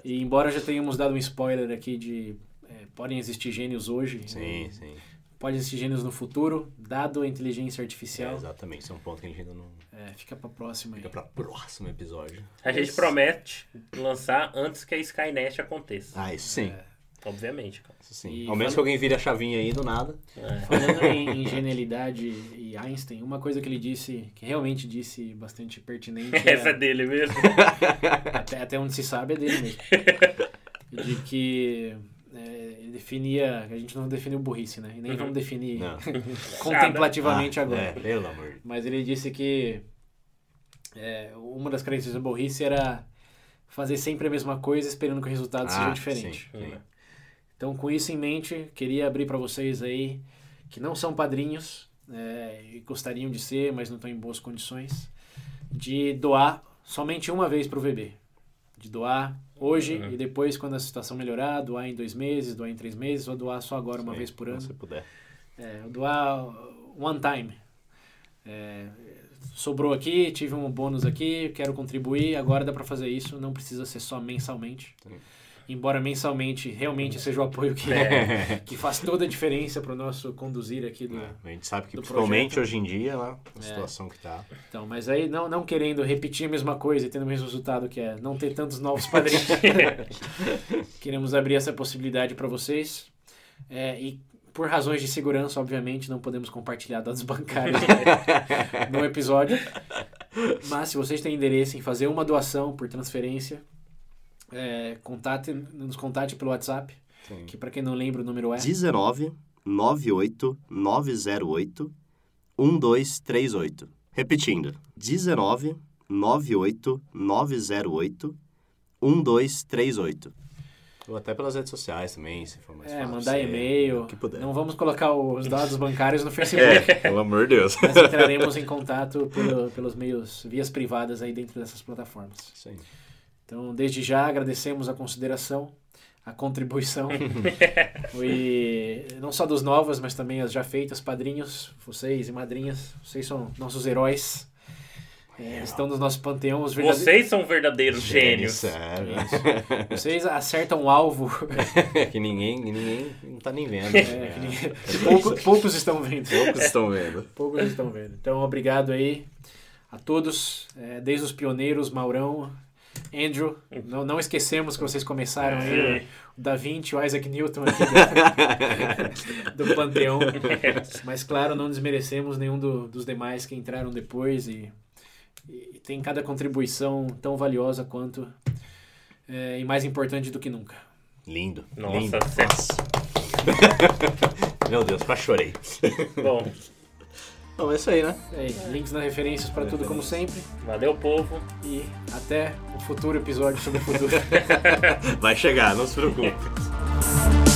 E embora já tenhamos dado um spoiler aqui de é, podem existir gênios hoje. Sim, né? sim pode existir gênios no futuro, dado a inteligência artificial. É, exatamente, isso é um ponto que a gente ainda não. É, fica pra próxima Fica pra próximo episódio. A gente promete lançar antes que a Skynet aconteça. Ah, isso sim. É. Obviamente, cara. Isso sim. E Ao menos que alguém vire a chavinha aí do nada. É. Falando em, em, genialidade e Einstein, uma coisa que ele disse, que realmente disse bastante pertinente. *laughs* Essa é, é dele mesmo. *laughs* até, até onde se sabe é dele mesmo. *laughs* De que é, ele definia. A gente não definiu burrice, né? E nem uhum. vamos definir *laughs* contemplativamente ah, agora. É, pelo amor. Mas ele disse que é, uma das características da burrice era fazer sempre a mesma coisa esperando que o resultado ah, seja diferente. Sim, sim. Então, com isso em mente, queria abrir para vocês aí que não são padrinhos é, e gostariam de ser, mas não estão em boas condições, de doar somente uma vez para o VB. De doar hoje uhum. e depois, quando a situação melhorar, doar em dois meses, doar em três meses, ou doar só agora uma Sim, vez por ano. Se puder. É, doar one time. É, sobrou aqui, tive um bônus aqui, quero contribuir, agora dá para fazer isso, não precisa ser só mensalmente. Sim embora mensalmente realmente seja o apoio que, *laughs* é. *laughs* que faz toda a diferença para o nosso conduzir aqui do é, A gente sabe que principalmente projeto. hoje em dia, né, a é. situação que está. Então, mas aí não, não querendo repetir a mesma coisa e tendo o mesmo resultado que é não ter tantos novos padrinhos, *laughs* queremos abrir essa possibilidade para vocês. É, e por razões de segurança, obviamente, não podemos compartilhar dados bancários no episódio. Mas se vocês têm interesse em fazer uma doação por transferência, é, contate, nos contate pelo WhatsApp, Sim. que para quem não lembra o número é 19 98 908 1238. Repetindo, 19 98 908 1238. Ou até pelas redes sociais também, se for mais é, fácil. mandar e-mail. Que puder. Não vamos colocar os dados bancários no *laughs* Facebook. É, pelo amor de Deus. Mas entraremos em contato pelo, pelos meios, vias privadas aí dentro dessas plataformas. Sim. Então, desde já agradecemos a consideração, a contribuição. *laughs* e não só dos novos, mas também as já feitas, padrinhos, vocês e madrinhas. Vocês são nossos heróis. É, estão no nosso panteão os verdadeiros... Vocês são verdadeiros gênios. Sério. Vocês acertam o alvo. *laughs* que ninguém, ninguém não tá nem vendo. É, ninguém... Pouco, poucos estão vendo. Poucos estão vendo. *laughs* Poucos estão vendo. Então, obrigado aí a todos, é, desde os pioneiros, Maurão, Andrew, não, não esquecemos que vocês começaram aí, o Da Vinci, o Isaac Newton aqui do, *laughs* do Panteão. *laughs* Mas, claro, não desmerecemos nenhum do, dos demais que entraram depois e, e, tem cada contribuição tão valiosa quanto é, e mais importante do que nunca. Lindo. Nossa, lindo. *laughs* Meu Deus, quase chorei. Bom. Então é isso aí, né? É, links nas referências para tudo como sempre. Valeu, povo. E até o futuro episódio sobre o futuro. *laughs* Vai chegar, não se preocupe. *laughs*